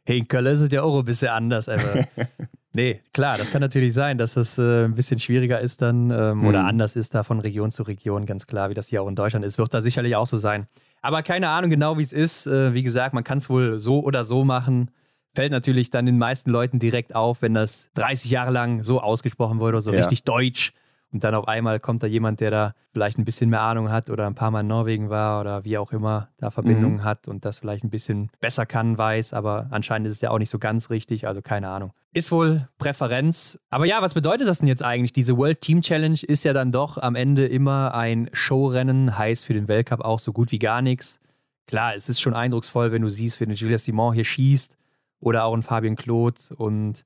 hey, in Köln ist es ja auch ein bisschen anders, aber Nee, klar, das kann natürlich sein, dass das äh, ein bisschen schwieriger ist dann ähm, mhm. oder anders ist da von Region zu Region, ganz klar, wie das hier auch in Deutschland ist. Wird da sicherlich auch so sein. Aber keine Ahnung genau, wie es ist. Äh, wie gesagt, man kann es wohl so oder so machen. Fällt natürlich dann den meisten Leuten direkt auf, wenn das 30 Jahre lang so ausgesprochen wurde, so ja. richtig deutsch. Und dann auf einmal kommt da jemand, der da vielleicht ein bisschen mehr Ahnung hat oder ein paar Mal in Norwegen war oder wie auch immer da Verbindungen mhm. hat und das vielleicht ein bisschen besser kann, weiß, aber anscheinend ist es ja auch nicht so ganz richtig, also keine Ahnung. Ist wohl Präferenz. Aber ja, was bedeutet das denn jetzt eigentlich? Diese World Team Challenge ist ja dann doch am Ende immer ein Showrennen, heißt für den Weltcup auch so gut wie gar nichts. Klar, es ist schon eindrucksvoll, wenn du siehst, wie eine Julia Simon hier schießt oder auch ein Fabian Claude und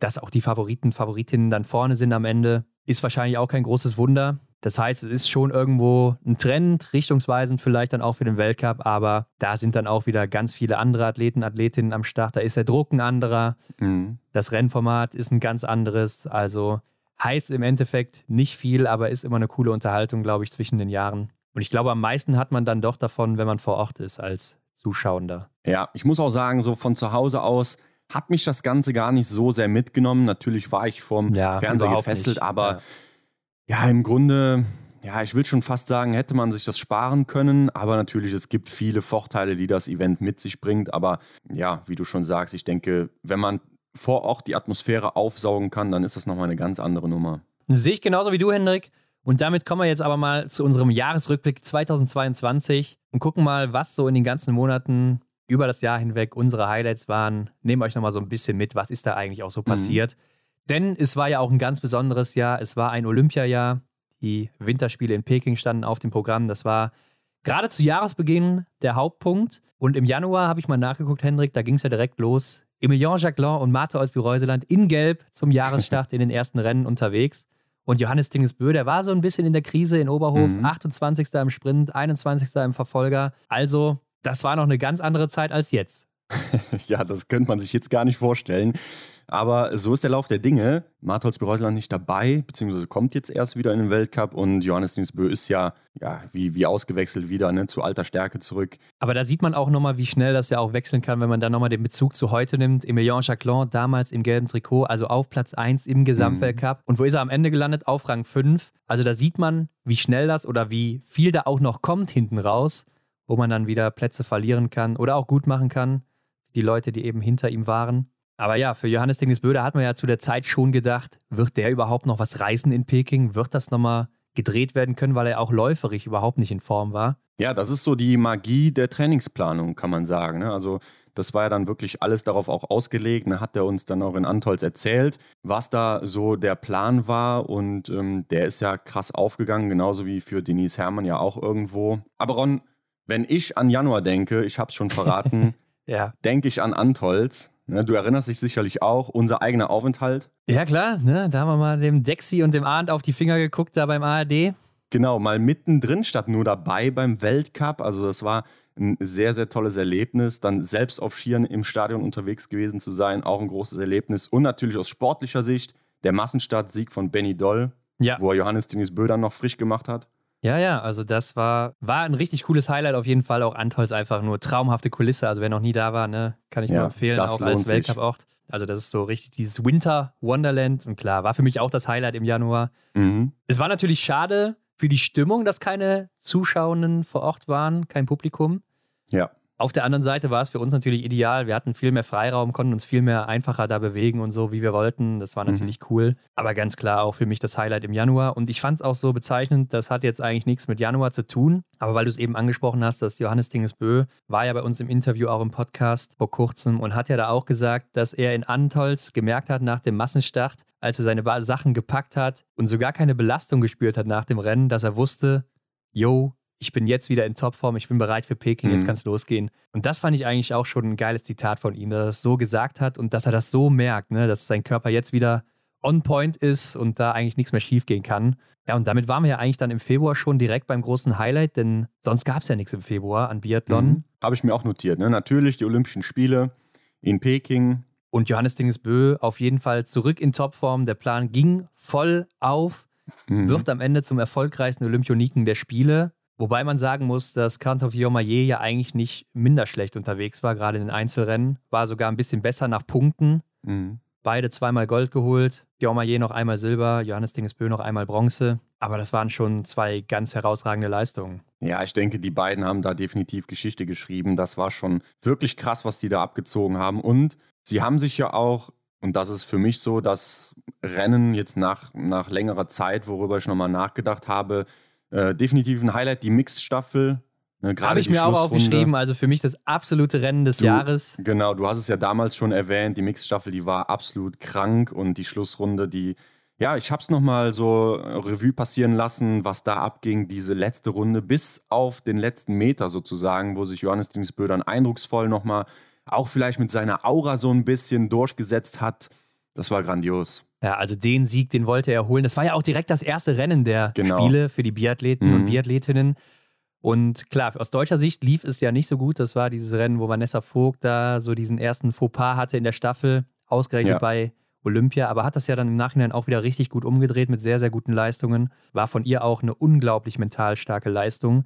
dass auch die Favoriten, Favoritinnen dann vorne sind am Ende. Ist wahrscheinlich auch kein großes Wunder. Das heißt, es ist schon irgendwo ein Trend, richtungsweisend vielleicht dann auch für den Weltcup, aber da sind dann auch wieder ganz viele andere Athleten, Athletinnen am Start. Da ist der Druck ein anderer, mhm. das Rennformat ist ein ganz anderes. Also heißt im Endeffekt nicht viel, aber ist immer eine coole Unterhaltung, glaube ich, zwischen den Jahren. Und ich glaube, am meisten hat man dann doch davon, wenn man vor Ort ist als Zuschauender. Ja, ich muss auch sagen, so von zu Hause aus hat mich das Ganze gar nicht so sehr mitgenommen. Natürlich war ich vom ja, Fernseher gefesselt, nicht. aber ja. ja, im Grunde, ja, ich will schon fast sagen, hätte man sich das sparen können. Aber natürlich, es gibt viele Vorteile, die das Event mit sich bringt. Aber ja, wie du schon sagst, ich denke, wenn man vor Ort die Atmosphäre aufsaugen kann, dann ist das nochmal eine ganz andere Nummer. Sehe ich genauso wie du, Hendrik. Und damit kommen wir jetzt aber mal zu unserem Jahresrückblick 2022 und gucken mal, was so in den ganzen Monaten über das Jahr hinweg unsere Highlights waren. Nehmen euch nochmal so ein bisschen mit, was ist da eigentlich auch so mhm. passiert. Mhm. Denn es war ja auch ein ganz besonderes Jahr. Es war ein Olympiajahr. Die Winterspiele in Peking standen auf dem Programm. Das war gerade zu Jahresbeginn der Hauptpunkt. Und im Januar habe ich mal nachgeguckt, Hendrik, da ging es ja direkt los. Emilien Jacquelin und Martha Olsby-Reuseland in Gelb zum Jahresstart in den ersten Rennen unterwegs. Und Johannes Dingesbö, der war so ein bisschen in der Krise in Oberhof, mhm. 28. im Sprint, 21. im Verfolger. Also das war noch eine ganz andere Zeit als jetzt. ja, das könnte man sich jetzt gar nicht vorstellen. Aber so ist der Lauf der Dinge. Martholz Bereuseland nicht dabei, beziehungsweise kommt jetzt erst wieder in den Weltcup und Johannes Dingsbö ist ja, ja wie, wie ausgewechselt wieder, ne, zu alter Stärke zurück. Aber da sieht man auch nochmal, wie schnell das ja auch wechseln kann, wenn man dann nochmal den Bezug zu heute nimmt. Emilien Jacquelin damals im gelben Trikot, also auf Platz 1 im Gesamtweltcup. Mhm. Und wo ist er am Ende gelandet? Auf Rang 5. Also da sieht man, wie schnell das oder wie viel da auch noch kommt hinten raus, wo man dann wieder Plätze verlieren kann oder auch gut machen kann. Die Leute, die eben hinter ihm waren. Aber ja, für Johannes Dingesböder hat man ja zu der Zeit schon gedacht, wird der überhaupt noch was reißen in Peking? Wird das nochmal gedreht werden können, weil er auch läuferig überhaupt nicht in Form war? Ja, das ist so die Magie der Trainingsplanung, kann man sagen. Ne? Also das war ja dann wirklich alles darauf auch ausgelegt. Da hat er uns dann auch in Antolz erzählt, was da so der Plan war. Und ähm, der ist ja krass aufgegangen, genauso wie für Denise Herrmann ja auch irgendwo. Aber Ron, wenn ich an Januar denke, ich habe es schon verraten, ja. denke ich an Antolz. Ne, du erinnerst dich sicherlich auch, unser eigener Aufenthalt. Ja, klar, ne? da haben wir mal dem Dexy und dem Arndt auf die Finger geguckt, da beim ARD. Genau, mal mittendrin statt nur dabei beim Weltcup. Also, das war ein sehr, sehr tolles Erlebnis. Dann selbst auf Skiern im Stadion unterwegs gewesen zu sein, auch ein großes Erlebnis. Und natürlich aus sportlicher Sicht der Massenstart-Sieg von Benny Doll, ja. wo er Johannes Denis Böder noch frisch gemacht hat. Ja, ja, also das war, war ein richtig cooles Highlight auf jeden Fall. Auch Antolz einfach nur traumhafte Kulisse. Also wer noch nie da war, ne, kann ich ja, nur empfehlen, auch als Weltcup-Ort. Also das ist so richtig dieses Winter Wonderland. Und klar, war für mich auch das Highlight im Januar. Mhm. Es war natürlich schade für die Stimmung, dass keine Zuschauenden vor Ort waren, kein Publikum. Ja. Auf der anderen Seite war es für uns natürlich ideal. Wir hatten viel mehr Freiraum, konnten uns viel mehr einfacher da bewegen und so, wie wir wollten. Das war mhm. natürlich mhm. cool. Aber ganz klar auch für mich das Highlight im Januar. Und ich fand es auch so bezeichnend, das hat jetzt eigentlich nichts mit Januar zu tun. Aber weil du es eben angesprochen hast, dass Johannes Dingesbö war ja bei uns im Interview auch im Podcast vor kurzem und hat ja da auch gesagt, dass er in Antolz gemerkt hat nach dem Massenstart, als er seine Sachen gepackt hat und sogar keine Belastung gespürt hat nach dem Rennen, dass er wusste, yo, ich bin jetzt wieder in Topform, ich bin bereit für Peking, mhm. jetzt kann es losgehen. Und das fand ich eigentlich auch schon ein geiles Zitat von ihm, dass er es so gesagt hat und dass er das so merkt, ne, dass sein Körper jetzt wieder on point ist und da eigentlich nichts mehr schief gehen kann. Ja, und damit waren wir ja eigentlich dann im Februar schon direkt beim großen Highlight, denn sonst gab es ja nichts im Februar an Biathlon. Mhm. Habe ich mir auch notiert. Ne? Natürlich die Olympischen Spiele in Peking. Und Johannes Dingesbö auf jeden Fall zurück in Topform. Der Plan ging voll auf, mhm. wird am Ende zum erfolgreichsten Olympioniken der Spiele. Wobei man sagen muss, dass Kantov Jomaye ja eigentlich nicht minder schlecht unterwegs war, gerade in den Einzelrennen. War sogar ein bisschen besser nach Punkten. Mhm. Beide zweimal Gold geholt. Jomaye noch einmal Silber, Johannes Dingesbö noch einmal Bronze. Aber das waren schon zwei ganz herausragende Leistungen. Ja, ich denke, die beiden haben da definitiv Geschichte geschrieben. Das war schon wirklich krass, was die da abgezogen haben. Und sie haben sich ja auch, und das ist für mich so das Rennen jetzt nach, nach längerer Zeit, worüber ich nochmal nachgedacht habe, äh, definitiv ein Highlight, die Mixed-Staffel. Ne, Habe ich mir auch aufgeschrieben, also für mich das absolute Rennen des du, Jahres. Genau, du hast es ja damals schon erwähnt, die Mixed-Staffel, die war absolut krank und die Schlussrunde, die, ja, ich habe es nochmal so Revue passieren lassen, was da abging, diese letzte Runde, bis auf den letzten Meter sozusagen, wo sich Johannes Dingsbö dann eindrucksvoll nochmal, auch vielleicht mit seiner Aura so ein bisschen durchgesetzt hat. Das war grandios. Ja, also den Sieg, den wollte er holen. Das war ja auch direkt das erste Rennen der genau. Spiele für die Biathleten mhm. und Biathletinnen. Und klar, aus deutscher Sicht lief es ja nicht so gut. Das war dieses Rennen, wo Vanessa Vogt da so diesen ersten Fauxpas hatte in der Staffel, ausgerechnet ja. bei Olympia, aber hat das ja dann im Nachhinein auch wieder richtig gut umgedreht mit sehr, sehr guten Leistungen. War von ihr auch eine unglaublich mental starke Leistung.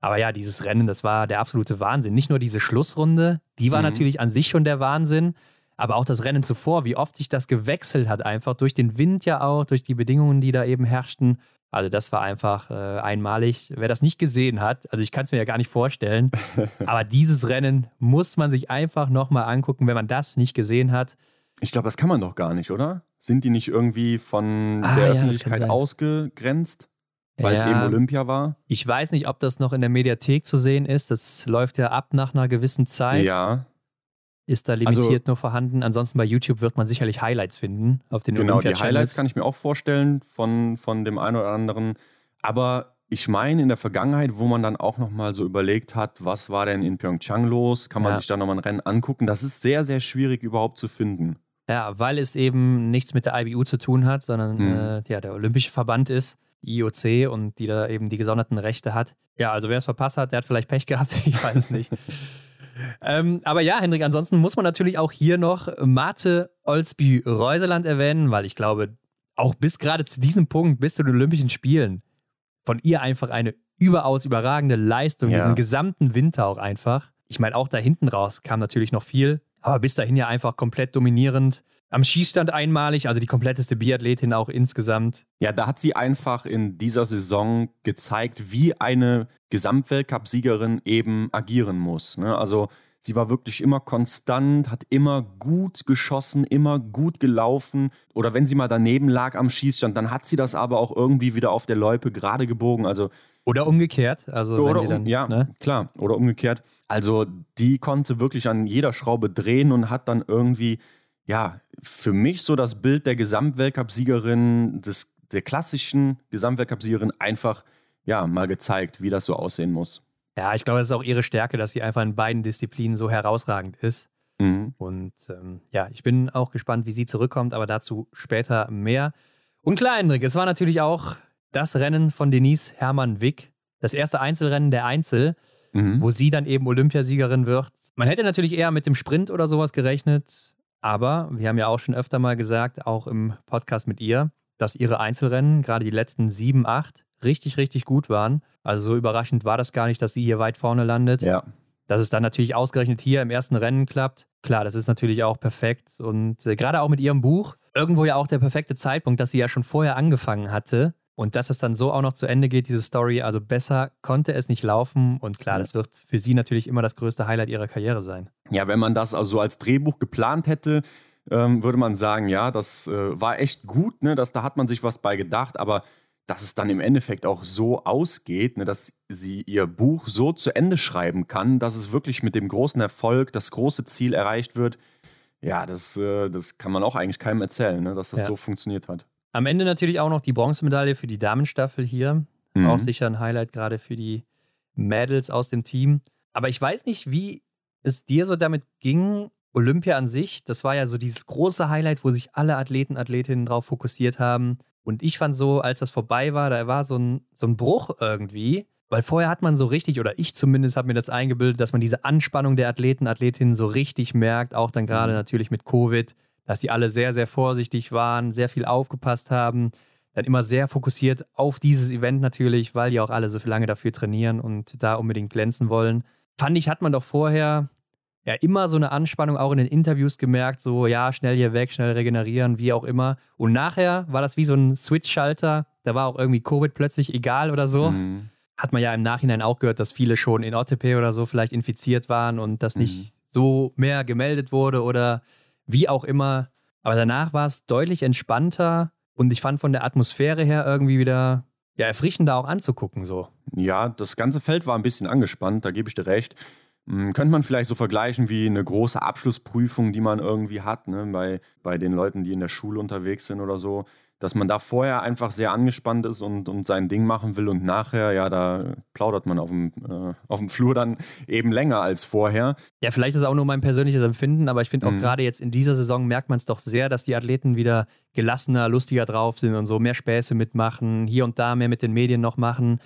Aber ja, dieses Rennen, das war der absolute Wahnsinn. Nicht nur diese Schlussrunde, die war mhm. natürlich an sich schon der Wahnsinn, aber auch das Rennen zuvor, wie oft sich das gewechselt hat, einfach durch den Wind ja auch, durch die Bedingungen, die da eben herrschten. Also das war einfach äh, einmalig. Wer das nicht gesehen hat, also ich kann es mir ja gar nicht vorstellen, aber dieses Rennen muss man sich einfach nochmal angucken, wenn man das nicht gesehen hat. Ich glaube, das kann man doch gar nicht, oder? Sind die nicht irgendwie von ah, der ja, Öffentlichkeit ausgegrenzt? Weil ja, es eben Olympia war? Ich weiß nicht, ob das noch in der Mediathek zu sehen ist. Das läuft ja ab nach einer gewissen Zeit. Ja ist da limitiert also, nur vorhanden. Ansonsten bei YouTube wird man sicherlich Highlights finden auf den Genau, die Highlights kann ich mir auch vorstellen von, von dem einen oder anderen. Aber ich meine in der Vergangenheit, wo man dann auch nochmal so überlegt hat, was war denn in Pyeongchang los, kann man ja. sich da nochmal ein Rennen angucken. Das ist sehr, sehr schwierig überhaupt zu finden. Ja, weil es eben nichts mit der IBU zu tun hat, sondern hm. äh, ja, der Olympische Verband ist, IOC und die da eben die gesonderten Rechte hat. Ja, also wer es verpasst hat, der hat vielleicht Pech gehabt, ich weiß es nicht. Ähm, aber ja, Hendrik, ansonsten muss man natürlich auch hier noch Mate Olsby-Reuseland erwähnen, weil ich glaube, auch bis gerade zu diesem Punkt, bis zu den Olympischen Spielen, von ihr einfach eine überaus überragende Leistung, ja. diesen gesamten Winter auch einfach. Ich meine, auch da hinten raus kam natürlich noch viel, aber bis dahin ja einfach komplett dominierend. Am Schießstand einmalig, also die kompletteste Biathletin auch insgesamt. Ja, da hat sie einfach in dieser Saison gezeigt, wie eine Gesamtweltcup-Siegerin eben agieren muss. Ne? Also sie war wirklich immer konstant, hat immer gut geschossen, immer gut gelaufen. Oder wenn sie mal daneben lag am Schießstand, dann hat sie das aber auch irgendwie wieder auf der Loipe gerade gebogen. Also oder umgekehrt. Also oder dann, ja, ne? klar. Oder umgekehrt. Also die konnte wirklich an jeder Schraube drehen und hat dann irgendwie, ja, für mich so das Bild der Gesamtweltcup-Siegerin, der klassischen Gesamtweltcup-Siegerin einfach, ja, mal gezeigt, wie das so aussehen muss. Ja, ich glaube, das ist auch ihre Stärke, dass sie einfach in beiden Disziplinen so herausragend ist. Mhm. Und ähm, ja, ich bin auch gespannt, wie sie zurückkommt, aber dazu später mehr. Und klar, Hendrik, es war natürlich auch das Rennen von Denise Hermann Wick, das erste Einzelrennen der Einzel, mhm. wo sie dann eben Olympiasiegerin wird. Man hätte natürlich eher mit dem Sprint oder sowas gerechnet, aber wir haben ja auch schon öfter mal gesagt, auch im Podcast mit ihr, dass ihre Einzelrennen, gerade die letzten sieben, acht, richtig, richtig gut waren. Also so überraschend war das gar nicht, dass sie hier weit vorne landet. Ja. Dass es dann natürlich ausgerechnet hier im ersten Rennen klappt. Klar, das ist natürlich auch perfekt. Und äh, gerade auch mit ihrem Buch, irgendwo ja auch der perfekte Zeitpunkt, dass sie ja schon vorher angefangen hatte, und dass es dann so auch noch zu Ende geht, diese Story, also besser konnte es nicht laufen. Und klar, das wird für sie natürlich immer das größte Highlight ihrer Karriere sein. Ja, wenn man das also als Drehbuch geplant hätte, ähm, würde man sagen, ja, das äh, war echt gut, ne? Das, da hat man sich was bei gedacht, aber dass es dann im Endeffekt auch so ausgeht, ne, dass sie ihr Buch so zu Ende schreiben kann, dass es wirklich mit dem großen Erfolg, das große Ziel erreicht wird, ja, das, äh, das kann man auch eigentlich keinem erzählen, ne, dass das ja. so funktioniert hat. Am Ende natürlich auch noch die Bronzemedaille für die Damenstaffel hier. Mhm. Auch sicher ein Highlight gerade für die Mädels aus dem Team. Aber ich weiß nicht, wie es dir so damit ging. Olympia an sich, das war ja so dieses große Highlight, wo sich alle Athleten, Athletinnen drauf fokussiert haben. Und ich fand so, als das vorbei war, da war so ein, so ein Bruch irgendwie. Weil vorher hat man so richtig, oder ich zumindest habe mir das eingebildet, dass man diese Anspannung der Athleten, Athletinnen so richtig merkt, auch dann gerade mhm. natürlich mit Covid dass die alle sehr, sehr vorsichtig waren, sehr viel aufgepasst haben, dann immer sehr fokussiert auf dieses Event natürlich, weil die auch alle so lange dafür trainieren und da unbedingt glänzen wollen. Fand ich, hat man doch vorher ja immer so eine Anspannung auch in den Interviews gemerkt, so ja, schnell hier weg, schnell regenerieren, wie auch immer. Und nachher war das wie so ein Switch-Schalter, da war auch irgendwie Covid plötzlich egal oder so. Mhm. Hat man ja im Nachhinein auch gehört, dass viele schon in OTP oder so vielleicht infiziert waren und das nicht mhm. so mehr gemeldet wurde oder wie auch immer. Aber danach war es deutlich entspannter und ich fand von der Atmosphäre her irgendwie wieder ja, erfrischender auch anzugucken. So. Ja, das ganze Feld war ein bisschen angespannt, da gebe ich dir recht. Hm, könnte man vielleicht so vergleichen wie eine große Abschlussprüfung, die man irgendwie hat, ne? bei, bei den Leuten, die in der Schule unterwegs sind oder so dass man da vorher einfach sehr angespannt ist und, und sein Ding machen will und nachher, ja, da plaudert man auf dem, äh, auf dem Flur dann eben länger als vorher. Ja, vielleicht ist es auch nur mein persönliches Empfinden, aber ich finde auch mhm. gerade jetzt in dieser Saison merkt man es doch sehr, dass die Athleten wieder gelassener, lustiger drauf sind und so mehr Späße mitmachen, hier und da mehr mit den Medien noch machen.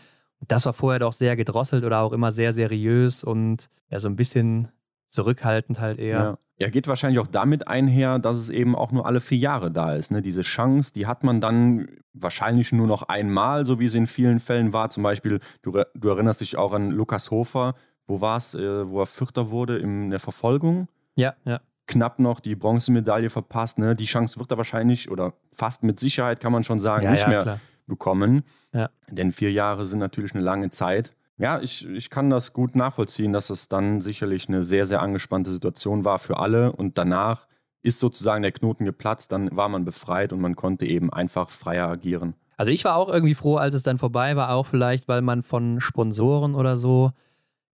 Das war vorher doch sehr gedrosselt oder auch immer sehr seriös und ja, so ein bisschen zurückhaltend halt eher. Ja. Ja, geht wahrscheinlich auch damit einher, dass es eben auch nur alle vier Jahre da ist. Ne? Diese Chance, die hat man dann wahrscheinlich nur noch einmal, so wie es in vielen Fällen war. Zum Beispiel, du, du erinnerst dich auch an Lukas Hofer, wo war es, äh, wo er Vierter wurde in der Verfolgung. Ja, ja. Knapp noch die Bronzemedaille verpasst. Ne? Die Chance wird er wahrscheinlich oder fast mit Sicherheit, kann man schon sagen, ja, nicht ja, mehr klar. bekommen. Ja. Denn vier Jahre sind natürlich eine lange Zeit. Ja, ich, ich kann das gut nachvollziehen, dass es dann sicherlich eine sehr, sehr angespannte Situation war für alle. Und danach ist sozusagen der Knoten geplatzt, dann war man befreit und man konnte eben einfach freier agieren. Also ich war auch irgendwie froh, als es dann vorbei war, auch vielleicht, weil man von Sponsoren oder so,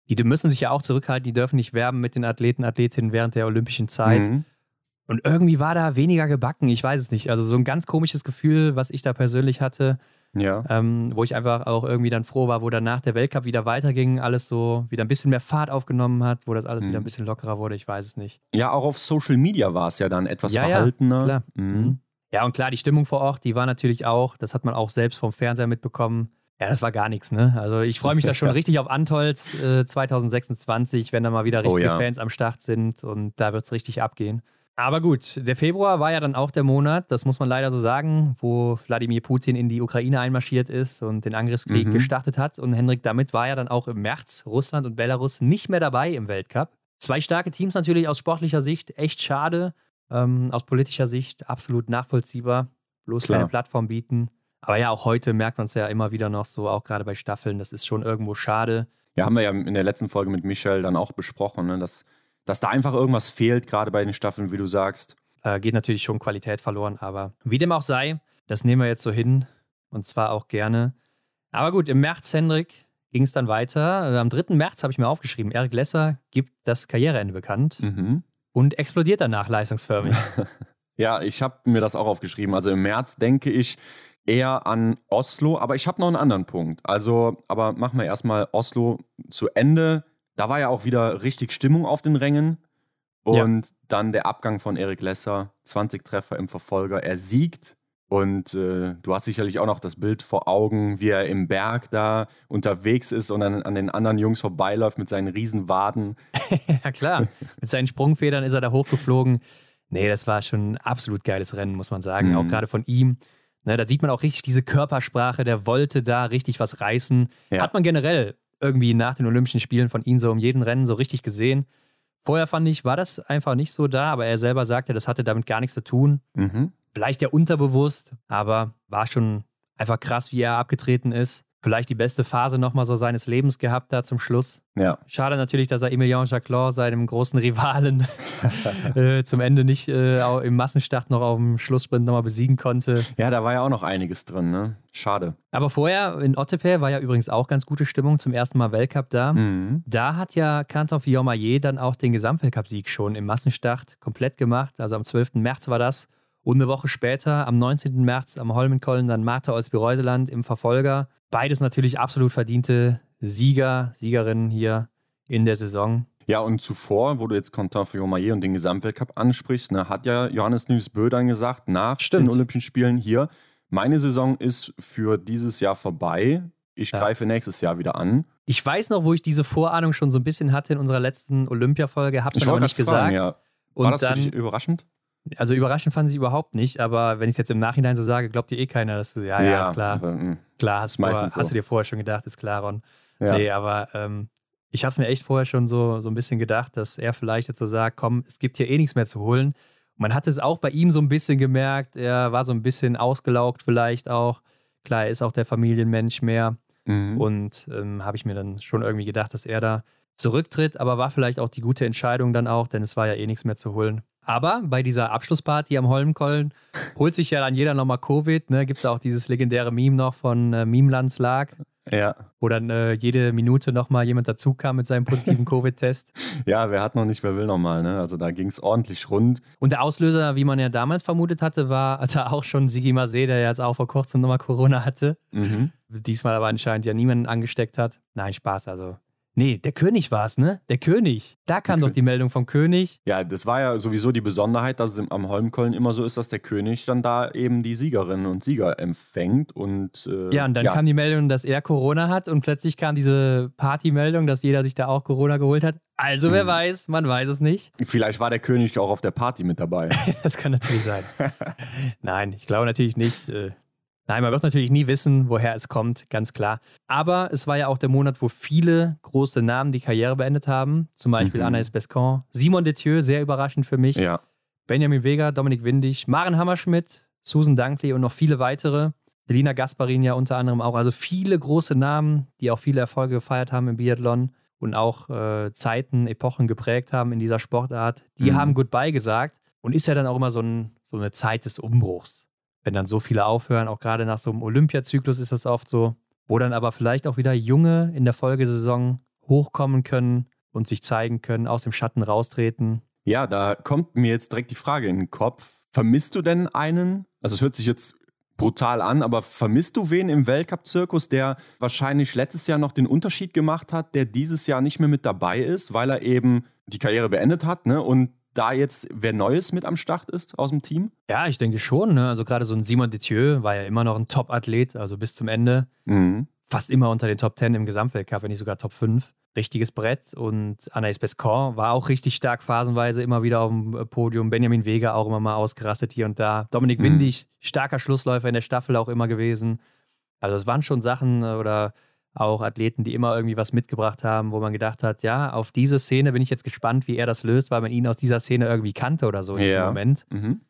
die müssen sich ja auch zurückhalten, die dürfen nicht werben mit den Athleten, Athletinnen während der olympischen Zeit. Mhm. Und irgendwie war da weniger gebacken, ich weiß es nicht. Also so ein ganz komisches Gefühl, was ich da persönlich hatte. Ja. Ähm, wo ich einfach auch irgendwie dann froh war, wo danach der Weltcup wieder weiterging, alles so wieder ein bisschen mehr Fahrt aufgenommen hat, wo das alles mhm. wieder ein bisschen lockerer wurde, ich weiß es nicht. Ja, auch auf Social Media war es ja dann etwas ja, verhaltener. Ja, klar. Mhm. mhm. Ja, und klar, die Stimmung vor Ort, die war natürlich auch, das hat man auch selbst vom Fernseher mitbekommen, Ja, das war gar nichts, ne? Also ich freue mich da schon richtig auf Antolz äh, 2026, wenn da mal wieder richtige oh, ja. Fans am Start sind und da wird es richtig abgehen. Aber gut, der Februar war ja dann auch der Monat, das muss man leider so sagen, wo Wladimir Putin in die Ukraine einmarschiert ist und den Angriffskrieg mhm. gestartet hat. Und Henrik, damit war ja dann auch im März Russland und Belarus nicht mehr dabei im Weltcup. Zwei starke Teams natürlich aus sportlicher Sicht, echt schade. Ähm, aus politischer Sicht absolut nachvollziehbar. Bloß Klar. keine Plattform bieten. Aber ja, auch heute merkt man es ja immer wieder noch so, auch gerade bei Staffeln, das ist schon irgendwo schade. Ja, haben wir ja in der letzten Folge mit Michel dann auch besprochen, ne, dass dass da einfach irgendwas fehlt, gerade bei den Staffeln, wie du sagst. Äh, geht natürlich schon Qualität verloren, aber wie dem auch sei, das nehmen wir jetzt so hin und zwar auch gerne. Aber gut, im März, Hendrik, ging es dann weiter. Äh, am 3. März habe ich mir aufgeschrieben, Eric Lesser gibt das Karriereende bekannt mhm. und explodiert danach leistungsförmig. ja, ich habe mir das auch aufgeschrieben. Also im März denke ich eher an Oslo, aber ich habe noch einen anderen Punkt. Also, aber machen wir erstmal Oslo zu Ende da war ja auch wieder richtig Stimmung auf den Rängen. Und ja. dann der Abgang von Erik Lesser, 20 Treffer im Verfolger, er siegt. Und äh, du hast sicherlich auch noch das Bild vor Augen, wie er im Berg da unterwegs ist und dann an den anderen Jungs vorbeiläuft mit seinen Riesenwaden. ja, klar. mit seinen Sprungfedern ist er da hochgeflogen. Nee, das war schon ein absolut geiles Rennen, muss man sagen. Mhm. Auch gerade von ihm. Ne, da sieht man auch richtig diese Körpersprache, der wollte da richtig was reißen. Ja. Hat man generell irgendwie nach den Olympischen Spielen von ihm so um jeden Rennen so richtig gesehen. Vorher fand ich, war das einfach nicht so da, aber er selber sagte, das hatte damit gar nichts zu tun. Mhm. Vielleicht ja unterbewusst, aber war schon einfach krass, wie er abgetreten ist vielleicht die beste Phase nochmal so seines Lebens gehabt da zum Schluss. Ja. Schade natürlich, dass er Emilien Jacquelin, seinem großen Rivalen, äh, zum Ende nicht äh, im Massenstart noch auf dem Schlusssprint nochmal besiegen konnte. Ja, da war ja auch noch einiges drin, ne? Schade. Aber vorher in Ottepe war ja übrigens auch ganz gute Stimmung, zum ersten Mal Weltcup da. Mhm. Da hat ja Canton Fillon-Maillet dann auch den Gesamtweltcup-Sieg schon im Massenstart komplett gemacht. Also am 12. März war das. Und eine Woche später, am 19. März am Holmenkollen, dann Martha Olsby-Reuseland im Verfolger. Beides natürlich absolut verdiente Sieger, Siegerinnen hier in der Saison. Ja, und zuvor, wo du jetzt Quentin Fillon-Maillet und den Gesamtweltcup ansprichst, ne, hat ja Johannes Bö dann gesagt, nach Stimmt. den Olympischen Spielen hier, meine Saison ist für dieses Jahr vorbei. Ich ja. greife nächstes Jahr wieder an. Ich weiß noch, wo ich diese Vorahnung schon so ein bisschen hatte in unserer letzten Olympiafolge, hab's ich aber nicht gesagt. Fragen, ja. War und das dann, für dich überraschend? Also überraschend fand ich überhaupt nicht, aber wenn ich es jetzt im Nachhinein so sage, glaubt dir eh keiner, dass du, ja, ja, ja ist klar. Aber, hm. klar, hast, vor, hast so. du dir vorher schon gedacht, ist klar, Ron. Ja. Nee, aber ähm, ich habe mir echt vorher schon so, so ein bisschen gedacht, dass er vielleicht jetzt so sagt, komm, es gibt hier eh nichts mehr zu holen. Man hat es auch bei ihm so ein bisschen gemerkt, er war so ein bisschen ausgelaugt vielleicht auch. Klar, er ist auch der Familienmensch mehr. Mhm. Und ähm, habe ich mir dann schon irgendwie gedacht, dass er da zurücktritt, aber war vielleicht auch die gute Entscheidung dann auch, denn es war ja eh nichts mehr zu holen. Aber bei dieser Abschlussparty am Holmkollen holt sich ja dann jeder nochmal Covid. Ne? Gibt es auch dieses legendäre Meme noch von äh, Memelands Lag. Ja. Wo dann äh, jede Minute nochmal jemand dazu kam mit seinem positiven Covid-Test. ja, wer hat noch nicht, wer will nochmal. Ne? Also da ging es ordentlich rund. Und der Auslöser, wie man ja damals vermutet hatte, war da auch schon Sigi Masé, der jetzt auch vor kurzem nochmal Corona hatte. Mhm. Diesmal aber anscheinend ja niemanden angesteckt hat. Nein, Spaß. Also Nee, der König war es, ne? Der König. Da kam doch die Meldung vom König. Ja, das war ja sowieso die Besonderheit, dass es am Holmkollen immer so ist, dass der König dann da eben die Siegerinnen und Sieger empfängt. Und, äh, ja, und dann ja. kam die Meldung, dass er Corona hat und plötzlich kam diese Partymeldung, dass jeder sich da auch Corona geholt hat. Also wer hm. weiß, man weiß es nicht. Vielleicht war der König auch auf der Party mit dabei. das kann natürlich sein. Nein, ich glaube natürlich nicht. Äh, Nein, man wird natürlich nie wissen, woher es kommt, ganz klar. Aber es war ja auch der Monat, wo viele große Namen die Karriere beendet haben. Zum Beispiel mhm. Anaïs Bescon, Simon Detieu, sehr überraschend für mich. Ja. Benjamin Vega, Dominik Windig, Maren Hammerschmidt, Susan Dunkley und noch viele weitere. Elina Gasparin ja unter anderem auch. Also viele große Namen, die auch viele Erfolge gefeiert haben im Biathlon und auch äh, Zeiten, Epochen geprägt haben in dieser Sportart. Die mhm. haben Goodbye gesagt und ist ja dann auch immer so, ein, so eine Zeit des Umbruchs wenn dann so viele aufhören, auch gerade nach so einem Olympiazyklus ist das oft so, wo dann aber vielleicht auch wieder Junge in der Folgesaison hochkommen können und sich zeigen können, aus dem Schatten raustreten. Ja, da kommt mir jetzt direkt die Frage in den Kopf. Vermisst du denn einen? Also es hört sich jetzt brutal an, aber vermisst du wen im Weltcup-Zirkus, der wahrscheinlich letztes Jahr noch den Unterschied gemacht hat, der dieses Jahr nicht mehr mit dabei ist, weil er eben die Karriere beendet hat ne? und da jetzt wer Neues mit am Start ist aus dem Team? Ja, ich denke schon. Ne? Also gerade so ein Simon Detieu war ja immer noch ein Top-Athlet, also bis zum Ende. Mhm. fast immer unter den Top 10 im Gesamtweltcup, wenn nicht sogar Top 5. Richtiges Brett und Anaïs Bescon war auch richtig stark phasenweise immer wieder auf dem äh, Podium. Benjamin Vega auch immer mal ausgerastet hier und da. Dominik mhm. Windig, starker Schlussläufer in der Staffel auch immer gewesen. Also es waren schon Sachen äh, oder auch Athleten, die immer irgendwie was mitgebracht haben, wo man gedacht hat, ja, auf diese Szene bin ich jetzt gespannt, wie er das löst, weil man ihn aus dieser Szene irgendwie kannte oder so in ja. diesem Moment. Mhm.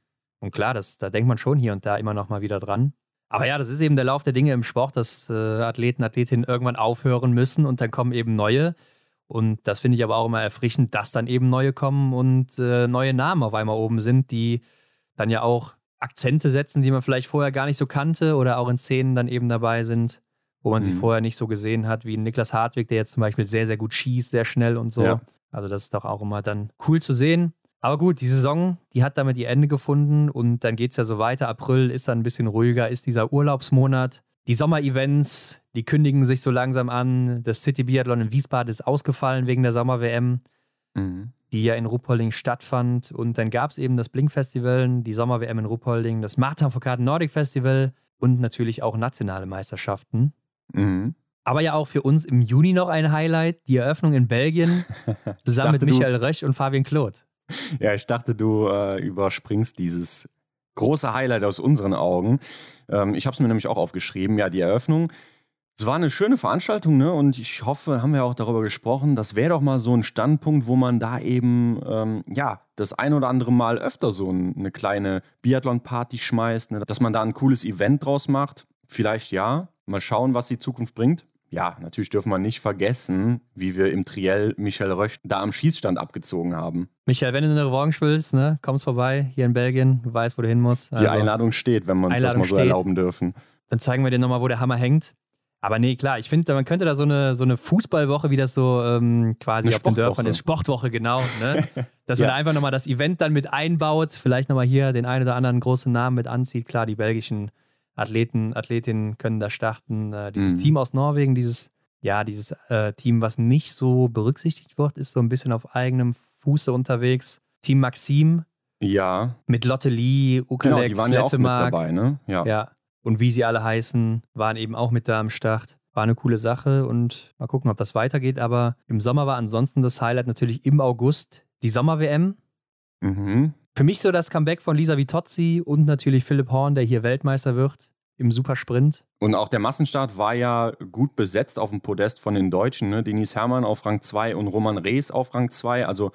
Und klar, das, da denkt man schon hier und da immer noch mal wieder dran. Aber ja, das ist eben der Lauf der Dinge im Sport, dass äh, Athleten, Athletinnen irgendwann aufhören müssen und dann kommen eben neue. Und das finde ich aber auch immer erfrischend, dass dann eben neue kommen und äh, neue Namen auf einmal oben sind, die dann ja auch Akzente setzen, die man vielleicht vorher gar nicht so kannte oder auch in Szenen dann eben dabei sind, wo man mhm. sie vorher nicht so gesehen hat, wie Niklas Hartwig, der jetzt zum Beispiel sehr, sehr gut schießt, sehr schnell und so. Ja. Also das ist doch auch immer dann cool zu sehen. Aber gut, die Saison, die hat damit ihr Ende gefunden und dann geht es ja so weiter. April ist dann ein bisschen ruhiger, ist dieser Urlaubsmonat. Die Sommer-Events, die kündigen sich so langsam an. Das City Biathlon in Wiesbaden ist ausgefallen wegen der Sommer-WM, mhm. die ja in Ruppolding stattfand. Und dann gab es eben das Blink-Festival, die Sommer-WM in Ruppolding, das Martin Foucault Nordic Festival und natürlich auch nationale Meisterschaften. Mhm. Aber ja auch für uns im Juni noch ein Highlight, die Eröffnung in Belgien, zusammen mit Michael Rösch und Fabian Kloth. Ja, ich dachte, du äh, überspringst dieses große Highlight aus unseren Augen. Ähm, ich habe es mir nämlich auch aufgeschrieben. Ja, die Eröffnung. Es war eine schöne Veranstaltung, ne? Und ich hoffe, haben wir auch darüber gesprochen, das wäre doch mal so ein Standpunkt, wo man da eben, ähm, ja, das ein oder andere Mal öfter so eine kleine Biathlon-Party schmeißt, ne? dass man da ein cooles Event draus macht. Vielleicht ja. Mal schauen, was die Zukunft bringt ja, natürlich dürfen wir nicht vergessen, wie wir im Triell Michel Rösch da am Schießstand abgezogen haben. Michael, wenn du eine Revanche willst, ne, kommst vorbei hier in Belgien, du weißt, wo du hin musst. Also, Die Einladung steht, wenn wir uns Einladung das mal so steht. erlauben dürfen. Dann zeigen wir dir nochmal, wo der Hammer hängt. Aber nee, klar, ich finde, man könnte da so eine, so eine Fußballwoche, wie das so ähm, quasi eine auf den Dörfern ist, Sportwoche, genau, ne? dass ja. man da einfach nochmal das Event dann mit einbaut, vielleicht nochmal hier den einen oder anderen großen Namen mit anzieht. Klar, die belgischen Athleten, Athletinnen können da starten. Äh, dieses mhm. Team aus Norwegen, dieses, ja, dieses äh, Team, was nicht so berücksichtigt wird, ist so ein bisschen auf eigenem Fuße unterwegs. Team Maxim. Ja. Mit Lotte Lee, Ukalex, genau, die waren ja auch mit dabei, ne? Ja. ja. Und wie sie alle heißen, waren eben auch mit da am Start. War eine coole Sache und mal gucken, ob das weitergeht. Aber im Sommer war ansonsten das Highlight natürlich im August die Sommer-WM. Mhm. Für mich so das Comeback von Lisa Vitozzi und natürlich Philipp Horn, der hier Weltmeister wird im Supersprint. Und auch der Massenstart war ja gut besetzt auf dem Podest von den Deutschen. Ne? Denise Herrmann auf Rang 2 und Roman Rees auf Rang 2. Also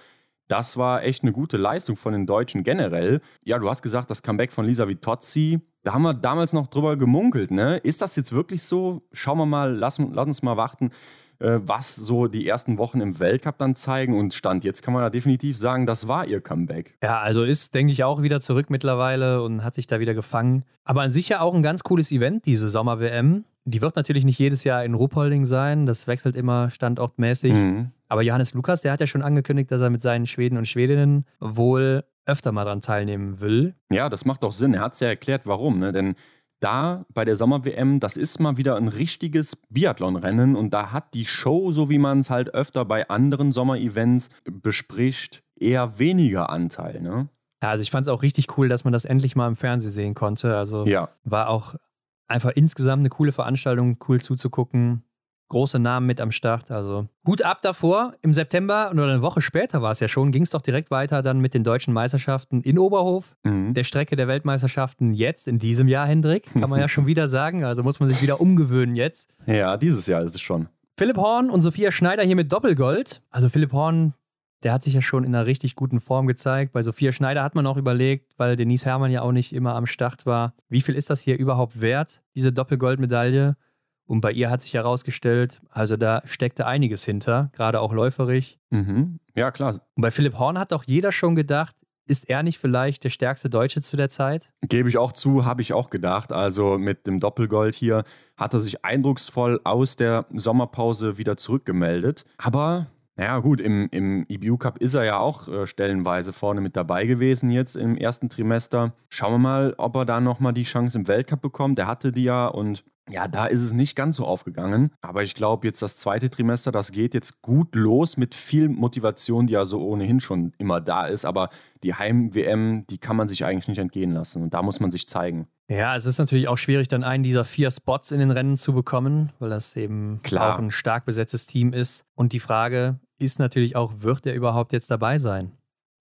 das war echt eine gute Leistung von den Deutschen generell. Ja, du hast gesagt, das Comeback von Lisa Vitozzi, da haben wir damals noch drüber gemunkelt. Ne? Ist das jetzt wirklich so? Schauen wir mal, lass, lass uns mal warten. Äh, was so die ersten Wochen im Weltcup dann zeigen. Und Stand jetzt kann man da definitiv sagen, das war ihr Comeback. Ja, also ist, denke ich, auch wieder zurück mittlerweile und hat sich da wieder gefangen. Aber an sich ja auch ein ganz cooles Event, diese Sommer-WM. Die wird natürlich nicht jedes Jahr in Ruppolding sein. Das wechselt immer standortmäßig. Mhm. Aber Johannes Lukas, der hat ja schon angekündigt, dass er mit seinen Schweden und Schwedinnen wohl öfter mal daran teilnehmen will. Ja, das macht auch Sinn. Er hat es ja erklärt, warum. Ne? Denn da bei der Sommer-WM, das ist mal wieder ein richtiges Biathlon-Rennen und da hat die Show, so wie man es halt öfter bei anderen Sommer-Events bespricht, eher weniger Anteil. Ne? Ja, also ich fand es auch richtig cool, dass man das endlich mal im Fernsehen sehen konnte. Also ja. war auch einfach insgesamt eine coole Veranstaltung, cool zuzugucken große Namen mit am Start. Also Hut ab davor. Im September oder eine Woche später war es ja schon, ging es doch direkt weiter dann mit den deutschen Meisterschaften in Oberhof, mhm. der Strecke der Weltmeisterschaften jetzt in diesem Jahr, Hendrik, kann man ja schon wieder sagen. Also muss man sich wieder umgewöhnen jetzt. Ja, dieses Jahr ist es schon. Philipp Horn und Sophia Schneider hier mit Doppelgold. Also Philipp Horn, der hat sich ja schon in einer richtig guten Form gezeigt. Bei Sophia Schneider hat man auch überlegt, weil Denise Herrmann ja auch nicht immer am Start war, wie viel ist das hier überhaupt wert, diese Doppelgoldmedaille? Und bei ihr hat sich herausgestellt, also da steckte einiges hinter, gerade auch läuferig. Mhm. Ja, klar. Und bei Philipp Horn hat auch jeder schon gedacht, ist er nicht vielleicht der stärkste Deutsche zu der Zeit? Gebe ich auch zu, habe ich auch gedacht. Also mit dem Doppelgold hier hat er sich eindrucksvoll aus der Sommerpause wieder zurückgemeldet. Aber naja, gut, im, im EBU Cup ist er ja auch äh, stellenweise vorne mit dabei gewesen jetzt im ersten Trimester. Schauen wir mal, ob er da nochmal die Chance im Weltcup bekommt. Der hatte die ja und ja, da ist es nicht ganz so aufgegangen. Aber ich glaube, jetzt das zweite Trimester, das geht jetzt gut los mit viel Motivation, die ja so ohnehin schon immer da ist. Aber die Heim-WM, die kann man sich eigentlich nicht entgehen lassen. Und da muss man sich zeigen. Ja, es ist natürlich auch schwierig, dann einen dieser vier Spots in den Rennen zu bekommen, weil das eben Klar. auch ein stark besetztes Team ist. Und die Frage ist natürlich auch, wird er überhaupt jetzt dabei sein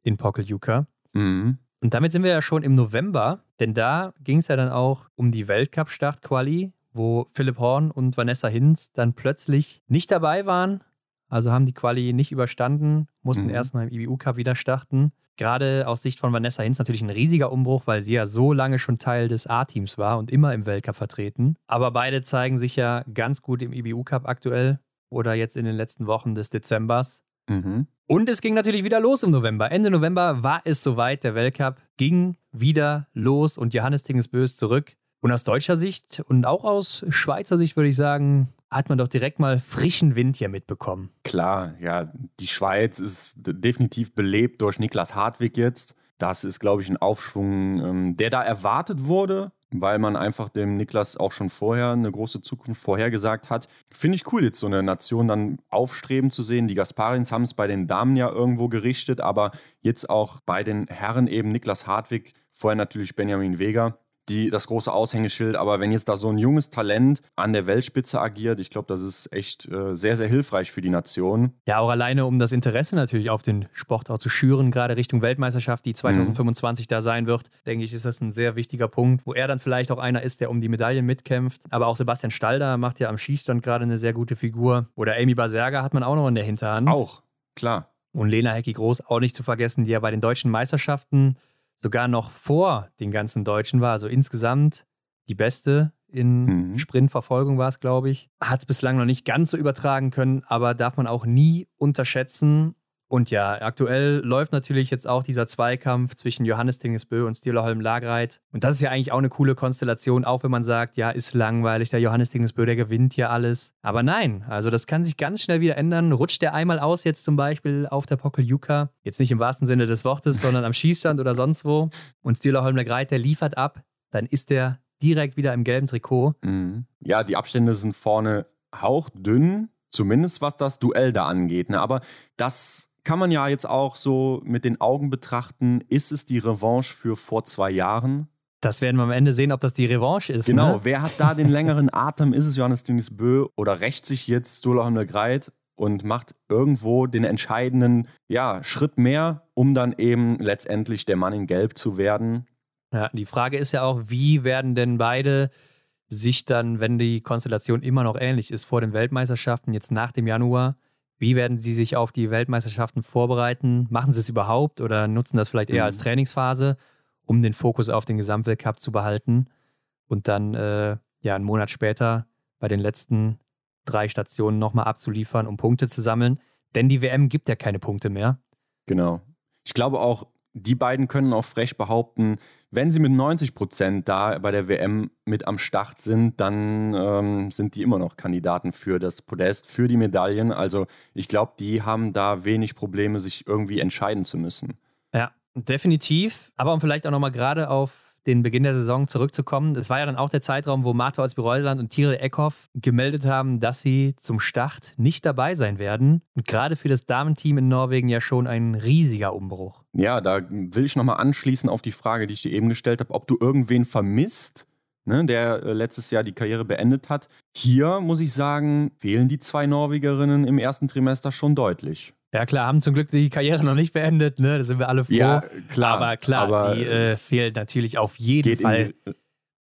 in Pokeljuka? Mhm. Und damit sind wir ja schon im November, denn da ging es ja dann auch um die Weltcup-Start-Quali, wo Philipp Horn und Vanessa Hinz dann plötzlich nicht dabei waren. Also haben die Quali nicht überstanden, mussten Mhm. erstmal im IBU-Cup wieder starten. Gerade aus Sicht von Vanessa Hinz natürlich ein riesiger Umbruch, weil sie ja so lange schon Teil des A-Teams war und immer im Weltcup vertreten. Aber beide zeigen sich ja ganz gut im IBU-Cup aktuell oder jetzt in den letzten Wochen des Dezembers. Mhm. Und es ging natürlich wieder los im November. Ende November war es soweit, der Weltcup ging wieder los und Johannes Tingesbö ist zurück. Und aus deutscher Sicht und auch aus Schweizer Sicht würde ich sagen, hat man doch direkt mal frischen Wind hier mitbekommen. Klar, ja, die Schweiz ist definitiv belebt durch Niklas Hartwig jetzt. Das ist, glaube ich, ein Aufschwung, ähm, der da erwartet wurde, weil man einfach dem Niklas auch schon vorher eine große Zukunft vorhergesagt hat. Finde ich cool, jetzt so eine Nation dann aufstreben zu sehen. Die Gasparins haben es bei den Damen ja irgendwo gerichtet, aber jetzt auch bei den Herren eben Niklas Hartwig, vorher natürlich Benjamin Weger die, das große Aushängeschild. Aber wenn jetzt da so ein junges Talent an der Weltspitze agiert, ich glaube, das ist echt äh, sehr, sehr hilfreich für die Nation. Ja, auch alleine, um das Interesse natürlich auf den Sport auch zu schüren, gerade Richtung Weltmeisterschaft, die 2025 da sein wird, denke ich, ist das ein sehr wichtiger Punkt, wo er dann vielleicht auch einer ist, der um die Medaillen mitkämpft. Aber auch Sebastian Stalder macht ja am Schießstand gerade eine sehr gute Figur. Oder Amy Baserga hat man auch noch in der Hinterhand. Auch, klar. Und Lena Hecki Groß auch nicht zu vergessen, die ja bei den deutschen Meisterschaften sogar noch vor den ganzen Deutschen war. Also insgesamt die beste in Mhm. Sprintverfolgung war es, glaube ich. Hat es bislang noch nicht ganz so übertragen können, aber darf man auch nie unterschätzen. Und ja, aktuell läuft natürlich jetzt auch dieser Zweikampf zwischen Johannes Tingesbö und Stierlerholm Lagreit. Und das ist ja eigentlich auch eine coole Konstellation, auch wenn man sagt, ja, ist langweilig, der Johannes Tingesbö, der gewinnt hier alles. Aber nein, also das kann sich ganz schnell wieder ändern. Rutscht der einmal aus, jetzt zum Beispiel auf der Pokeljuka, jetzt nicht im wahrsten Sinne des Wortes, sondern am Schießstand oder sonst wo, und Stierlerholm Lagreit, der liefert ab, dann ist der direkt wieder im gelben Trikot. Mhm. Ja, die Abstände sind vorne hauchdünn, zumindest was das Duell da angeht. Ne? Aber das kann man ja jetzt auch so mit den Augen betrachten. Ist es die Revanche für vor zwei Jahren? Das werden wir am Ende sehen, ob das die Revanche ist. Genau, Ne? wer hat da den längeren Atem? Ist es Johannes Dünnes Bö oder rächt sich jetzt Stolaham Le Greit und macht irgendwo den entscheidenden ja, Schritt mehr, um dann eben letztendlich der Mann in Gelb zu werden? Ja, die Frage ist ja auch, wie werden denn beide sich dann, wenn die Konstellation immer noch ähnlich ist vor den Weltmeisterschaften, jetzt nach dem Januar, wie werden sie sich auf die Weltmeisterschaften vorbereiten? Machen sie es überhaupt oder nutzen das vielleicht eher Mhm. als Trainingsphase, um den Fokus auf den Gesamtweltcup zu behalten und dann äh, ja einen Monat später bei den letzten drei Stationen nochmal abzuliefern, um Punkte zu sammeln? Denn die WM gibt ja keine Punkte mehr. Genau. Ich glaube auch, die beiden können auch frech behaupten, wenn sie mit 90 Prozent da bei der WM mit am Start sind, dann ähm, sind die immer noch Kandidaten für das Podest, für die Medaillen. Also ich glaube, die haben da wenig Probleme, sich irgendwie entscheiden zu müssen. Ja, definitiv. Aber um vielleicht auch nochmal gerade auf den Beginn der Saison zurückzukommen, es war ja dann auch der Zeitraum, wo Martha Olsby-Reuseland und Tiril Eckhoff gemeldet haben, dass sie zum Start nicht dabei sein werden. Und gerade für das Damenteam in Norwegen ja schon ein riesiger Umbruch. Ja, da will ich nochmal anschließen auf die Frage, die ich dir eben gestellt habe, ob du irgendwen vermisst, ne, der äh, letztes Jahr die Karriere beendet hat. Hier muss ich sagen, fehlen die zwei Norwegerinnen im ersten Trimester schon deutlich. Ja klar, haben zum Glück die Karriere noch nicht beendet, ne? da sind wir alle froh. Ja, klar. aber klar, aber die äh, fehlt natürlich auf jeden Fall. die,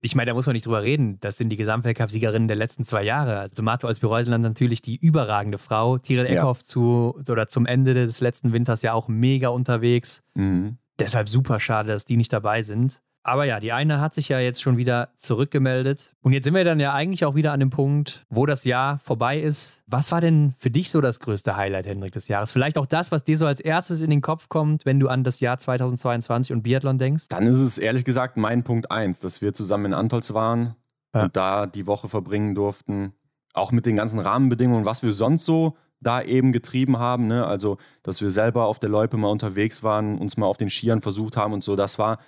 Ich meine, da muss man nicht drüber reden. Das sind die Gesamtweltcup-Siegerinnen der letzten zwei Jahre. Also Martha Olsby-Reuseland natürlich die überragende Frau. Tiril Ja. Eckhoff zu, oder zum Ende des letzten Winters ja auch mega unterwegs. Mhm. Deshalb super schade, dass die nicht dabei sind. Aber ja, die eine hat sich ja jetzt schon wieder zurückgemeldet. Und jetzt sind wir dann ja eigentlich auch wieder an dem Punkt, wo das Jahr vorbei ist. Was war denn für dich so das größte Highlight, Hendrik, des Jahres? Vielleicht auch das, was dir so als erstes in den Kopf kommt, wenn du an das Jahr 2022 und Biathlon denkst? Dann ist es ehrlich gesagt mein Punkt eins, dass wir zusammen in Antolz waren Ja. und da die Woche verbringen durften. Auch mit den ganzen Rahmenbedingungen, was wir sonst so da eben getrieben haben. Ne? Also, dass wir selber auf der Loipe mal unterwegs waren, uns mal auf den Skiern versucht haben und so. Das war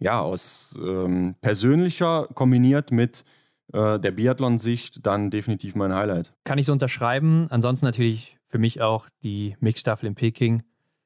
ja aus ähm, persönlicher kombiniert mit äh, der Biathlon-Sicht dann definitiv mein Highlight. Kann ich so unterschreiben. Ansonsten natürlich für mich auch die Mixstaffel in Peking.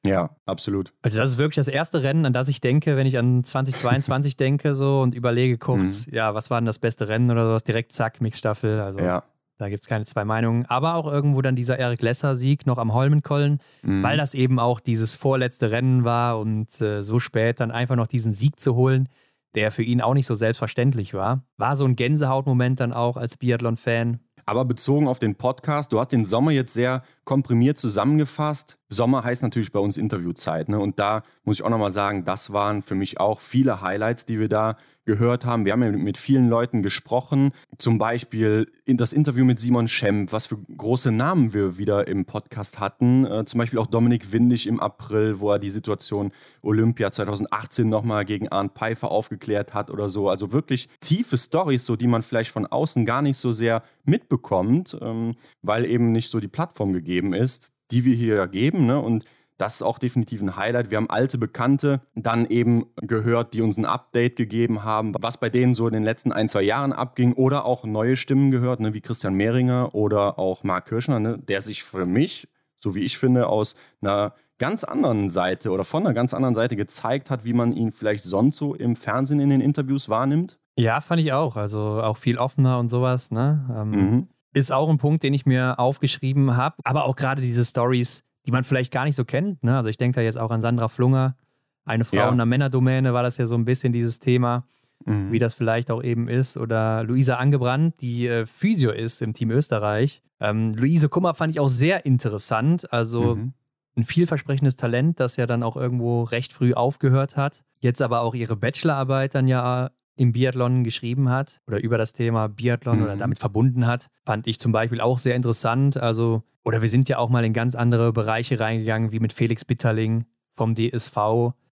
Ja, absolut. Also das ist wirklich das erste Rennen, an das ich denke, wenn ich an 2022 denke so und überlege kurz, mhm. ja, was war denn das beste Rennen oder sowas, direkt zack, Mixstaffel. Also ja. Da gibt es keine zwei Meinungen. Aber auch irgendwo dann dieser Eric Lesser-Sieg noch am Holmenkollen, mhm. weil das eben auch dieses vorletzte Rennen war und äh, so spät dann einfach noch diesen Sieg zu holen, der für ihn auch nicht so selbstverständlich war. War so ein Gänsehautmoment dann auch als Biathlon-Fan. Aber bezogen auf den Podcast, du hast den Sommer jetzt sehr komprimiert zusammengefasst. Sommer heißt natürlich bei uns Interviewzeit. Ne? Und da muss ich auch nochmal sagen, das waren für mich auch viele Highlights, die wir da gehört haben. Wir haben ja mit vielen Leuten gesprochen. Zum Beispiel das Interview mit Simon Schemp, was für große Namen wir wieder im Podcast hatten. Äh, zum Beispiel auch Dominik Windig im April, wo er die Situation Olympia 2018 nochmal gegen Arndt Pfeiffer aufgeklärt hat oder so. Also wirklich tiefe Stories, so die man vielleicht von außen gar nicht so sehr mitbekommt, ähm, weil eben nicht so die Plattform gegeben ist, die wir hier geben. Ne? Und das ist auch definitiv ein Highlight. Wir haben alte Bekannte dann eben gehört, die uns ein Update gegeben haben, was bei denen so in den letzten ein, zwei Jahren abging oder auch neue Stimmen gehört, ne, wie Christian Mehringer oder auch Marc Kirschner, ne, der sich für mich, so wie ich finde, aus einer ganz anderen Seite oder von einer ganz anderen Seite gezeigt hat, wie man ihn vielleicht sonst so im Fernsehen in den Interviews wahrnimmt. Ja, fand ich auch. Also auch viel offener und sowas. Ne? Ähm, mhm. Ist auch ein Punkt, den ich mir aufgeschrieben habe. Aber auch gerade diese Stories, die man vielleicht gar nicht so kennt. Ne? Also ich denke da jetzt auch an Sandra Flunger, eine Frau ja. in der Männerdomäne war das ja so ein bisschen dieses Thema, mhm. wie das vielleicht auch eben ist. Oder Luisa Angebrannt, die äh, Physio ist im Team Österreich. Ähm, Luise Kummer fand ich auch sehr interessant. Also mhm. ein vielversprechendes Talent, das ja dann auch irgendwo recht früh aufgehört hat. Jetzt aber auch ihre Bachelorarbeit dann ja im Biathlon geschrieben hat oder über das Thema Biathlon mhm. oder damit verbunden hat, fand ich zum Beispiel auch sehr interessant. Also, oder wir sind ja auch mal in ganz andere Bereiche reingegangen, wie mit Felix Bitterling vom DSV,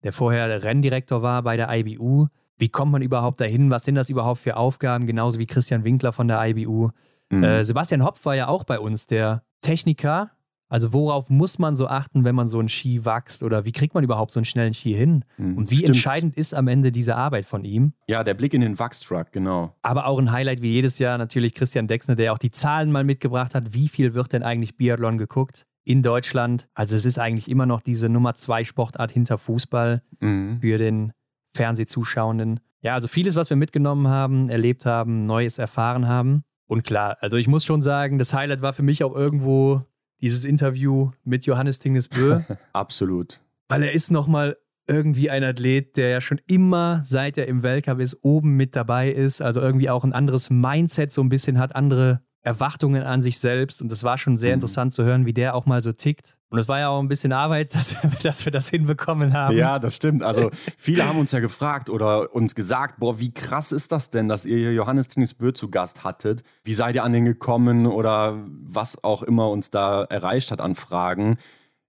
der vorher der Renndirektor war bei der IBU. Wie kommt man überhaupt dahin? Was sind das überhaupt für Aufgaben? Genauso wie Christian Winkler von der IBU. Mhm. Äh, Sebastian Hopf war ja auch bei uns, der Techniker also worauf muss man so achten, wenn man so einen Ski wächst oder wie kriegt man überhaupt so einen schnellen Ski hin? Mhm, und wie stimmt. entscheidend ist am Ende diese Arbeit von ihm? Ja, der Blick in den Wachstruck, genau. Aber auch ein Highlight wie jedes Jahr natürlich Christian Dexner, der auch die Zahlen mal mitgebracht hat. Wie viel wird denn eigentlich Biathlon geguckt in Deutschland? Also es ist eigentlich immer noch diese Nummer zwei Sportart hinter Fußball mhm. für den Fernsehzuschauenden. Ja, also vieles, was wir mitgenommen haben, erlebt haben, Neues erfahren haben. Und klar, also ich muss schon sagen, das Highlight war für mich auch irgendwo dieses Interview mit Johannes Tingesbö. Absolut. Weil er ist nochmal irgendwie ein Athlet, der ja schon immer, seit er im Weltcup ist, oben mit dabei ist. Also irgendwie auch ein anderes Mindset so ein bisschen hat, andere Erwartungen an sich selbst. Und das war schon sehr mhm. interessant zu hören, wie der auch mal so tickt. Und es war ja auch ein bisschen Arbeit, dass, dass, wir das hinbekommen haben. Ja, das stimmt. Also viele haben uns ja gefragt oder uns gesagt, boah, wie krass ist das denn, dass ihr hier Johannes Tinnisbö zu Gast hattet? Wie seid ihr an den gekommen oder was auch immer uns da erreicht hat an Fragen?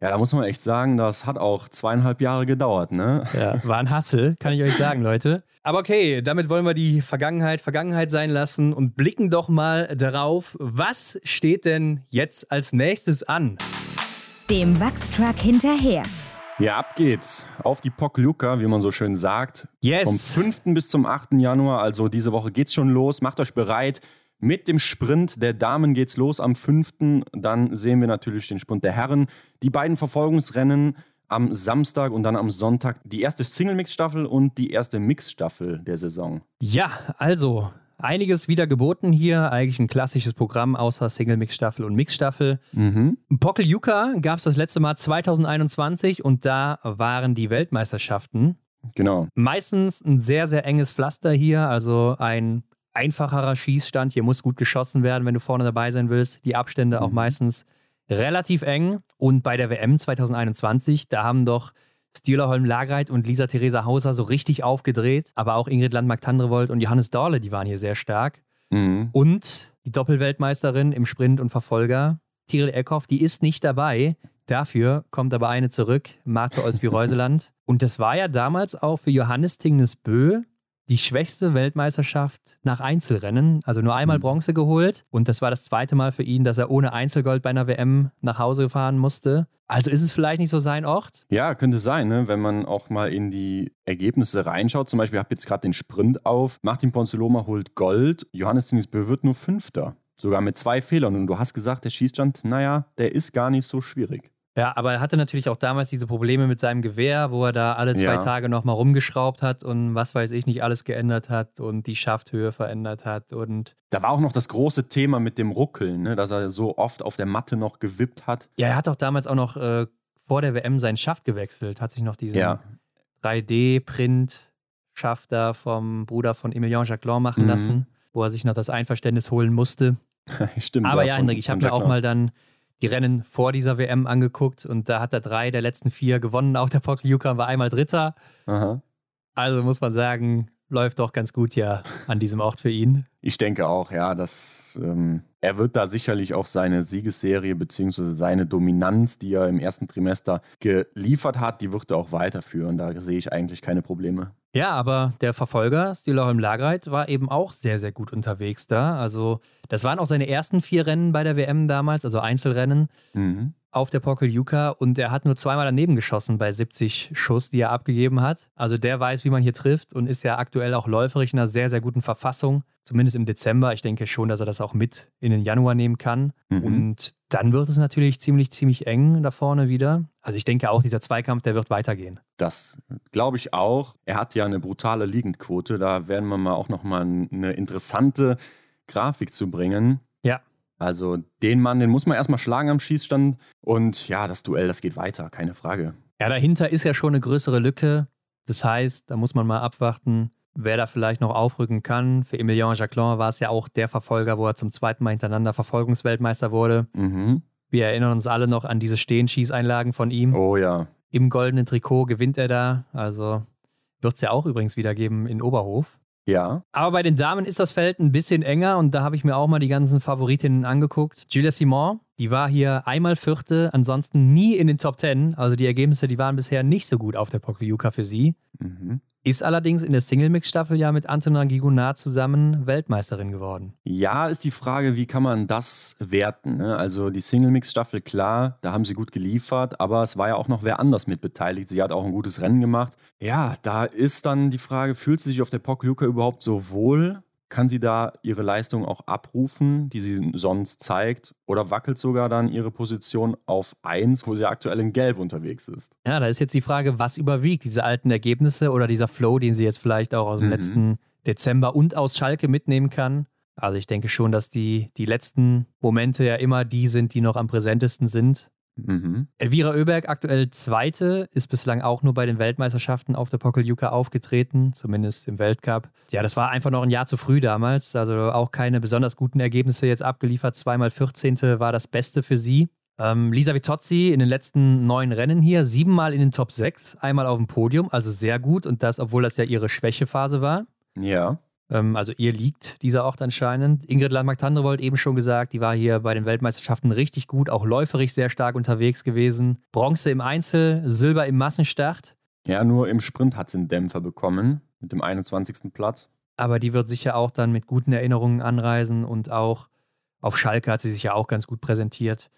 Ja, da muss man echt sagen, das hat auch zweieinhalb Jahre gedauert, ne? Ja, war ein Hassel, kann ich euch sagen, Leute. Aber okay, damit wollen wir die Vergangenheit Vergangenheit sein lassen und blicken doch mal darauf, was steht denn jetzt als nächstes an? Dem Wachstruck hinterher. Ja, ab geht's. Auf die Pokljuka, wie man so schön sagt. Yes. Vom 5. bis zum 8. Januar, also diese Woche geht's schon los. Macht euch bereit. Mit dem Sprint der Damen geht's los am 5. Dann sehen wir natürlich den Sprint der Herren. Die beiden Verfolgungsrennen am Samstag und dann am Sonntag die erste Single-Mix-Staffel und die erste Mix-Staffel der Saison. Ja, also einiges wieder geboten hier. Eigentlich ein klassisches Programm außer Single-Mix-Staffel und Mix-Staffel. Mhm. Pokeljuka gab es das letzte Mal 2021 und da waren die Weltmeisterschaften. Genau. Meistens ein sehr, sehr enges Pflaster hier, also ein einfacherer Schießstand. Hier muss gut geschossen werden, wenn du vorne dabei sein willst. Die Abstände mhm. auch meistens relativ eng. Und bei der WM 2021, da haben doch Stühler Holm Lagreit und Lisa Theresa Hauser so richtig aufgedreht. Aber auch Ingrid Landmark-Tandrevold und Johannes Dorle, die waren hier sehr stark. Mhm. Und die Doppelweltmeisterin im Sprint und Verfolger, Tiril Eckhoff, die ist nicht dabei. Dafür kommt aber eine zurück, Marte Olsby-Reuseland. und das war ja damals auch für Johannes Tingnes Bö die schwächste Weltmeisterschaft nach Einzelrennen, also nur einmal mhm. Bronze geholt. Und das war das zweite Mal für ihn, dass er ohne Einzelgold bei einer WM nach Hause fahren musste. Also ist es vielleicht nicht so sein Ort? Ja, könnte sein, ne? wenn man auch mal in die Ergebnisse reinschaut. Zum Beispiel, ich habe jetzt gerade den Sprint auf. Martin Ponzoloma holt Gold, Johannes Tinisbö wird nur Fünfter. Sogar mit zwei Fehlern. Und du hast gesagt, der Schießstand, naja, der ist gar nicht so schwierig. Ja, aber er hatte natürlich auch damals diese Probleme mit seinem Gewehr, wo er da alle zwei Ja. Tage nochmal rumgeschraubt hat und was weiß ich nicht alles geändert hat und die Schafthöhe verändert hat. Und Da war auch noch das große Thema mit dem Ruckeln, ne? dass er so oft auf der Matte noch gewippt hat. ja, er hat auch damals auch noch äh, vor der WM seinen Schaft gewechselt, hat sich noch diesen Ja. 3D-Print-Schaft da vom Bruder von Emilien Jacquelin machen Mhm. lassen, wo er sich noch das Einverständnis holen musste. Stimmt. Aber ja, Hendrik, ich habe Jack auch mal dann die Rennen vor dieser WM angeguckt und da hat er drei der letzten vier gewonnen auf der Pokljuka und war einmal Dritter. Aha. Also muss man sagen, läuft doch ganz gut ja an diesem Ort für ihn. Ich denke auch, ja, dass ähm, er wird da sicherlich auch seine Siegesserie bzw. seine Dominanz, die er im ersten Trimester geliefert hat, die wird er auch weiterführen. Da sehe ich eigentlich keine Probleme. Ja, aber der Verfolger, Stilholm Lagreit, war eben auch sehr, sehr gut unterwegs da. Also, das waren auch seine ersten vier Rennen bei der WM damals, also Einzelrennen Mhm. Auf der Pokeljuka und er hat nur zweimal daneben geschossen bei 70 Schuss, die er abgegeben hat. Also der weiß, wie man hier trifft und ist ja aktuell auch läuferisch in einer sehr, sehr guten Verfassung. Zumindest im Dezember. Ich denke schon, dass er das auch mit in den Januar nehmen kann. Mhm. Und dann wird es natürlich ziemlich, ziemlich eng da vorne wieder. Also ich denke auch, dieser Zweikampf, der wird weitergehen. Das glaube ich auch. Er hat ja eine brutale Liegendquote. Da werden wir mal auch noch mal eine interessante Grafik zu bringen. Also den Mann, den muss man erstmal schlagen am Schießstand. Und ja, das Duell, das geht weiter, keine Frage. Ja, dahinter ist ja schon eine größere Lücke. Das heißt, da muss man mal abwarten, wer da vielleicht noch aufrücken kann. Für Emilien Jacquelin war es ja auch der Verfolger, wo er zum zweiten Mal hintereinander Verfolgungsweltmeister wurde. Mhm. Wir erinnern uns alle noch an diese Stehenschießeinlagen von ihm. Oh ja. Im goldenen Trikot gewinnt er da. Also wird es ja auch übrigens wieder geben in Oberhof. Ja. Aber bei den Damen ist das Feld ein bisschen enger und da habe ich mir auch mal die ganzen Favoritinnen angeguckt. Julia Simon, die war hier einmal Vierte, ansonsten nie in den Top Ten. Also die Ergebnisse, die waren bisher nicht so gut auf der Pokljuka für sie. Mhm. Ist allerdings in der Single-Mix-Staffel ja mit Antona Gigonard zusammen Weltmeisterin geworden. Ja, ist die Frage, wie kann man das werten? Ne? Also die Single-Mix-Staffel, klar, da haben sie gut geliefert, aber es war ja auch noch wer anders mit beteiligt. Sie hat auch ein gutes Rennen gemacht. Ja, da ist dann die Frage, fühlt sie sich auf der Pokljuka überhaupt so wohl? Kann sie da ihre Leistung auch abrufen, die sie sonst zeigt? Oder wackelt sogar dann ihre Position auf 1, wo sie aktuell in Gelb unterwegs ist? Ja, da ist jetzt die Frage, was überwiegt, diese alten Ergebnisse oder dieser Flow, den sie jetzt vielleicht auch aus dem Mhm. letzten Dezember und aus Schalke mitnehmen kann. Also ich denke schon, dass die, die letzten Momente ja immer die sind, die noch am präsentesten sind. Mhm. Elvira Oeberg, aktuell Zweite, ist bislang auch nur bei den Weltmeisterschaften auf der Pokeljuka aufgetreten, zumindest im Weltcup. Ja, das war einfach noch ein Jahr zu früh damals, also auch keine besonders guten Ergebnisse jetzt abgeliefert. Zweimal 14. war das Beste für sie. Ähm, Lisa Vitozzi in den letzten neun Rennen hier, siebenmal in den Top 6, einmal auf dem Podium, also sehr gut und das, obwohl das ja ihre Schwächephase war. Ja. Ähm, also ihr liegt dieser Ort anscheinend. Ingrid Landmark-Tandrevold eben schon gesagt, die war hier bei den Weltmeisterschaften richtig gut, auch läuferisch sehr stark unterwegs gewesen. Bronze im Einzel, Silber im Massenstart. Ja, nur im Sprint hat sie einen Dämpfer bekommen mit dem 21. Platz. Aber die wird sicher auch dann mit guten Erinnerungen anreisen und auch auf Schalke hat sie sich ja auch ganz gut präsentiert.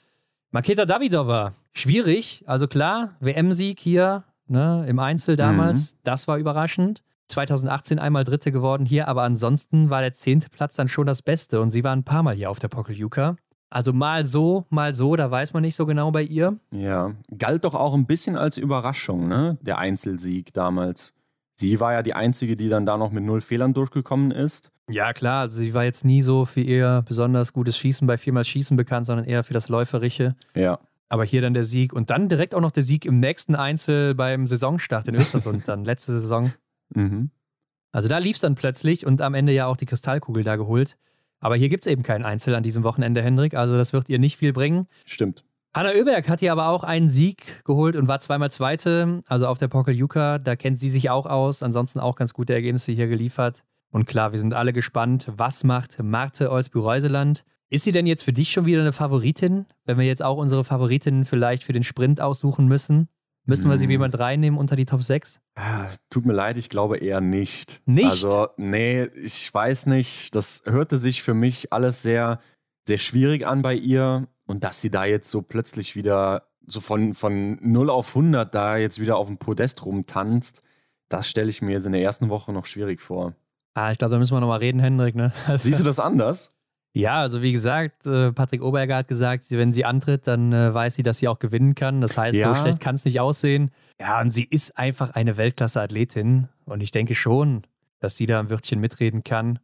Maketa Davidova, schwierig. Also klar, WM-Sieg hier ne, im Einzel damals, das war überraschend. 2018 einmal Dritte geworden hier, aber ansonsten war der zehnte Platz dann schon das Beste und sie war ein paar Mal hier auf der Pokeljuka. Also mal so, mal so, da weiß man nicht so genau bei ihr. Ja, galt doch auch ein bisschen als Überraschung, ne? Der Einzelsieg damals. Sie war ja die Einzige, die dann da noch mit null Fehlern durchgekommen ist. Ja, klar, also sie war jetzt nie so für ihr besonders gutes Schießen bei viermal Schießen bekannt, sondern eher für das Läuferische. Ja. Aber hier dann der Sieg und dann direkt auch noch der Sieg im nächsten Einzel beim Saisonstart in Östersund, dann letzte Saison. Mhm. Also da lief es dann plötzlich und am Ende ja auch die Kristallkugel da geholt. Aber hier gibt es eben keinen Einzel an diesem Wochenende, Hendrik. Also das wird ihr nicht viel bringen. Stimmt. Hanna Oeberg hat hier aber auch einen Sieg geholt und war zweimal Zweite. Also auf der Pokeljuka, da kennt sie sich auch aus. Ansonsten auch ganz gute Ergebnisse hier geliefert. Und klar, wir sind alle gespannt, was macht Marte Olsby-Reuseland? Ist sie denn jetzt für dich schon wieder eine Favoritin? Wenn wir jetzt auch unsere Favoritinnen vielleicht für den Sprint aussuchen müssen, müssen wir sie Hm. wie jemand reinnehmen unter die Top 6? Ah, Tut mir leid, ich glaube eher nicht. Nicht? Also, nee, ich weiß nicht. Das hörte sich für mich alles sehr, sehr schwierig an bei ihr. Und dass sie da jetzt so plötzlich wieder so von, von 0 auf 100 da jetzt wieder auf dem Podest rumtanzt, das stelle ich mir jetzt in der ersten Woche noch schwierig vor. Ah, ich glaube, da müssen wir nochmal reden, Hendrik. Ne? Also, Siehst du das anders? Ja, also wie gesagt, äh, Patrick Oberger hat gesagt, wenn sie antritt, dann äh, weiß sie, dass sie auch gewinnen kann. Das heißt, Ja. so schlecht kann es nicht aussehen. Ja, und sie ist einfach eine Weltklasse-Athletin. Und ich denke schon, dass sie da ein Wörtchen mitreden kann.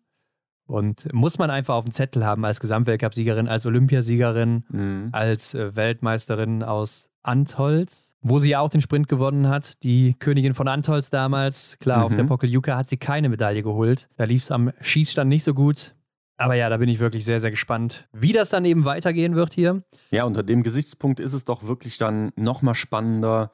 Und muss man einfach auf dem Zettel haben als Gesamtweltcup-Siegerin, als Olympiasiegerin, Mhm. als äh, Weltmeisterin aus Antolz, wo sie ja auch den Sprint gewonnen hat. Die Königin von Antolz damals. Klar, auf Mhm. der Pokeljuka hat sie keine Medaille geholt. Da lief es am Schießstand nicht so gut. Aber ja, da bin ich wirklich sehr, sehr gespannt, wie das dann eben weitergehen wird hier. Ja, unter dem Gesichtspunkt ist es doch wirklich dann nochmal spannender,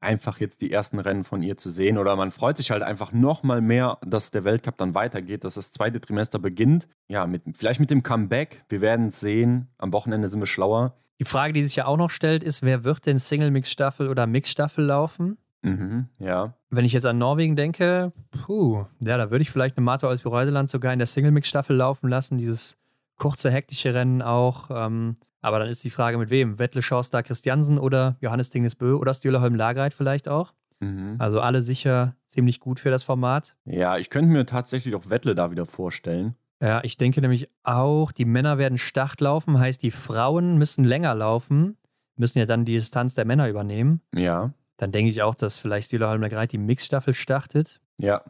einfach jetzt die ersten Rennen von ihr zu sehen. Oder man freut sich halt einfach nochmal mehr, dass der Weltcup dann weitergeht, dass das zweite Trimester beginnt. Ja, mit, vielleicht mit dem Comeback. Wir werden es sehen. Am Wochenende sind wir schlauer. Die Frage, die sich ja auch noch stellt, ist, wer wird denn Single-Mix-Staffel oder Mix-Staffel laufen? Mhm, ja. Wenn ich jetzt an Norwegen denke, puh, ja, da würde ich vielleicht eine Mato als Reuseland sogar in der Single-Mix-Staffel laufen lassen, dieses kurze, hektische Rennen auch. Ähm, aber dann ist die Frage, mit wem? Wettle Schorster Christiansen oder Johannes Dingesbö oder Stühlerholm Lagreit vielleicht auch? Mhm. Also alle sicher ziemlich gut für das Format. Ja, ich könnte mir tatsächlich auch Wettle da wieder vorstellen. Ja, ich denke nämlich auch, die Männer werden Start laufen, heißt, die Frauen müssen länger laufen, müssen ja dann die Distanz der Männer übernehmen. Ja, Dann denke ich auch, dass vielleicht Stühlerholm Lagreit die Mixstaffel startet. ja.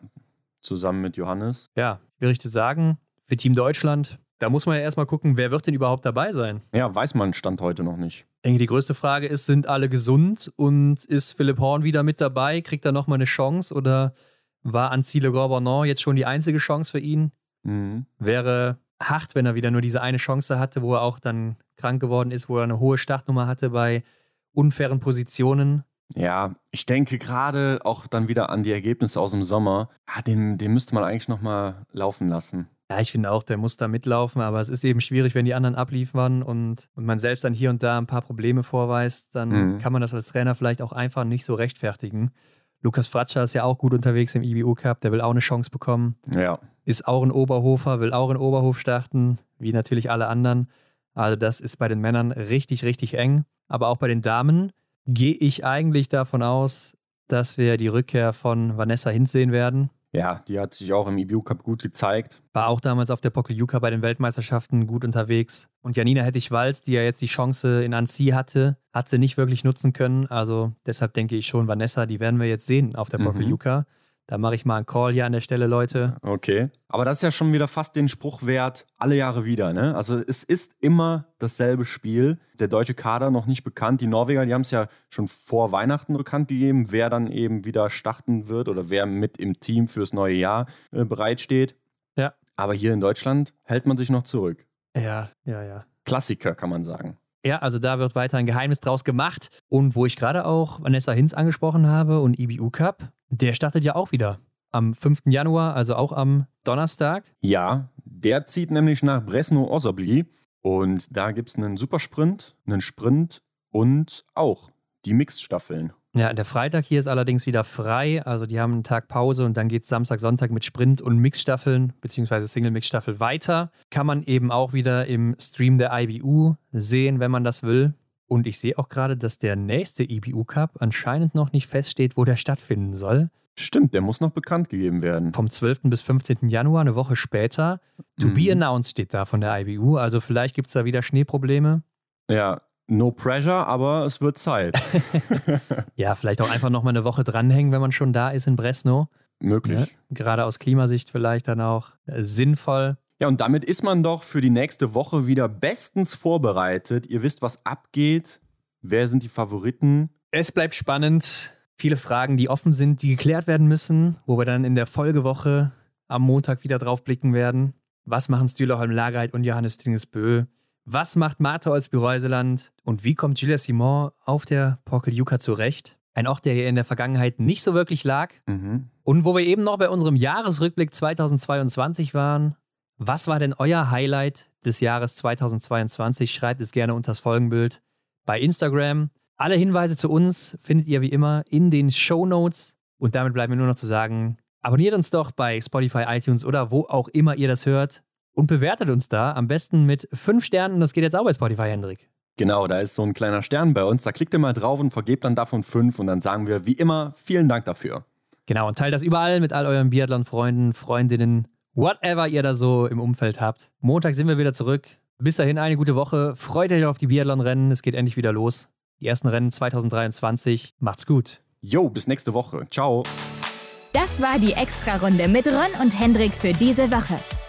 Zusammen mit Johannes. Ja, schwierig zu sagen. Für Team Deutschland, da muss man ja erstmal gucken, wer wird denn überhaupt dabei sein? Ja, weiß man Stand heute noch nicht. Ich denke, die größte Frage ist, sind alle gesund und ist Philipp Horn wieder mit dabei? Kriegt er nochmal eine Chance oder war Ancile Gorbanon jetzt schon die einzige Chance für ihn? Mhm. Wäre hart, wenn er wieder nur diese eine Chance hatte, wo er auch dann krank geworden ist, wo er eine hohe Startnummer hatte bei unfairen Positionen. Ja, ich denke gerade auch dann wieder an die Ergebnisse aus dem Sommer. Ja, den, den müsste man eigentlich nochmal laufen lassen. Ja, ich finde auch, der muss da mitlaufen, aber es ist eben schwierig, wenn die anderen abliefern und, und man selbst dann hier und da ein paar Probleme vorweist, dann Mhm. kann man das als Trainer vielleicht auch einfach nicht so rechtfertigen. Lukas Fratscher ist ja auch gut unterwegs im IBU Cup, der will auch eine Chance bekommen, Ja. ist auch ein Oberhofer, will auch in Oberhof starten, wie natürlich alle anderen. Also das ist bei den Männern richtig, richtig eng. Aber auch bei den Damen gehe ich eigentlich davon aus, dass wir die Rückkehr von Vanessa Hinz sehen werden. Ja, die hat sich auch im IBU Cup gut gezeigt. War auch damals auf der Pokljuka bei den Weltmeisterschaften gut unterwegs. Und Janina Hettich-Walz, die ja jetzt die Chance in Annecy hatte, hat sie nicht wirklich nutzen können. Also deshalb denke ich schon, Vanessa, die werden wir jetzt sehen auf der Mhm. Da mache ich mal einen Call hier an der Stelle, Leute. Okay. Aber das ist ja schon wieder fast den Spruch wert, alle Jahre wieder. Ne? Also es ist immer dasselbe Spiel. Der deutsche Kader noch nicht bekannt. Die Norweger, die haben es ja schon vor Weihnachten bekannt gegeben, wer dann eben wieder starten wird oder wer mit im Team fürs neue Jahr äh, bereitsteht. Ja. Aber hier in Deutschland hält man sich noch zurück. Ja, ja, ja. Klassiker, kann man sagen. Ja, also da wird weiter ein Geheimnis draus gemacht. Und wo ich gerade auch Vanessa Hinz angesprochen habe und IBU Cup, der startet ja auch wieder am 5. Januar, also auch am Donnerstag. Ja, der zieht nämlich nach Bresno-Osobli und da gibt es einen Supersprint, einen Sprint und auch die Mixstaffeln. Ja, der Freitag hier ist allerdings wieder frei. Also die haben einen Tag Pause und dann geht es Samstag, Sonntag mit Sprint und Mixstaffeln beziehungsweise Single-Mix-Staffel weiter. Kann man eben auch wieder im Stream der IBU sehen, wenn man das will. Und ich sehe auch gerade, dass der nächste IBU Cup anscheinend noch nicht feststeht, wo der stattfinden soll. Stimmt, der muss noch bekannt gegeben werden. Vom 12. bis 15. Januar, eine Woche später. To Mhm. be announced steht da von der IBU. Also vielleicht gibt es da wieder Schneeprobleme. Ja, no pressure, aber es wird Zeit. Ja, vielleicht auch einfach nochmal eine Woche dranhängen, wenn man schon da ist in Bresno. Möglich. Ja, gerade aus Klimasicht vielleicht dann auch äh, sinnvoll. Ja, und damit ist man doch für die nächste Woche wieder bestens vorbereitet. Ihr wisst, was abgeht. Wer sind die Favoriten? Es bleibt spannend. Viele Fragen, die offen sind, die geklärt werden müssen, wo wir dann in der Folgewoche am Montag wieder drauf blicken werden. Was machen Stühlerholm Lagreit und Johannes Dingesbö? Was macht Martha Olsby-Reuseland? Und wie kommt Julia Simon auf der Pokeljuka zurecht? Ein Ort, der hier in der Vergangenheit nicht so wirklich lag. Mhm. Und wo wir eben noch bei unserem Jahresrückblick 2022 waren, was war denn euer Highlight des Jahres 2022? Schreibt es gerne unter das Folgenbild bei Instagram. Alle Hinweise zu uns findet ihr wie immer in den Show Notes. Und damit bleibt mir nur noch zu sagen, abonniert uns doch bei Spotify, iTunes oder wo auch immer ihr das hört und bewertet uns da am besten mit fünf Sternen. Das geht jetzt auch bei Spotify, Hendrik. Genau, da ist so ein kleiner Stern bei uns. Da klickt ihr mal drauf und vergebt dann davon fünf. Und dann sagen wir wie immer vielen Dank dafür. Genau, und teilt das überall mit all euren Biathlon-Freunden, Freundinnen whatever ihr da so im Umfeld habt. Montag sind wir wieder zurück. Bis dahin eine gute Woche. Freut euch auf die Biathlon-Rennen. Es geht endlich wieder los. Die ersten Rennen 2023. Macht's gut. Jo, bis nächste Woche. Ciao. Das war die Extra-Runde mit Ron und Hendrik für diese Woche.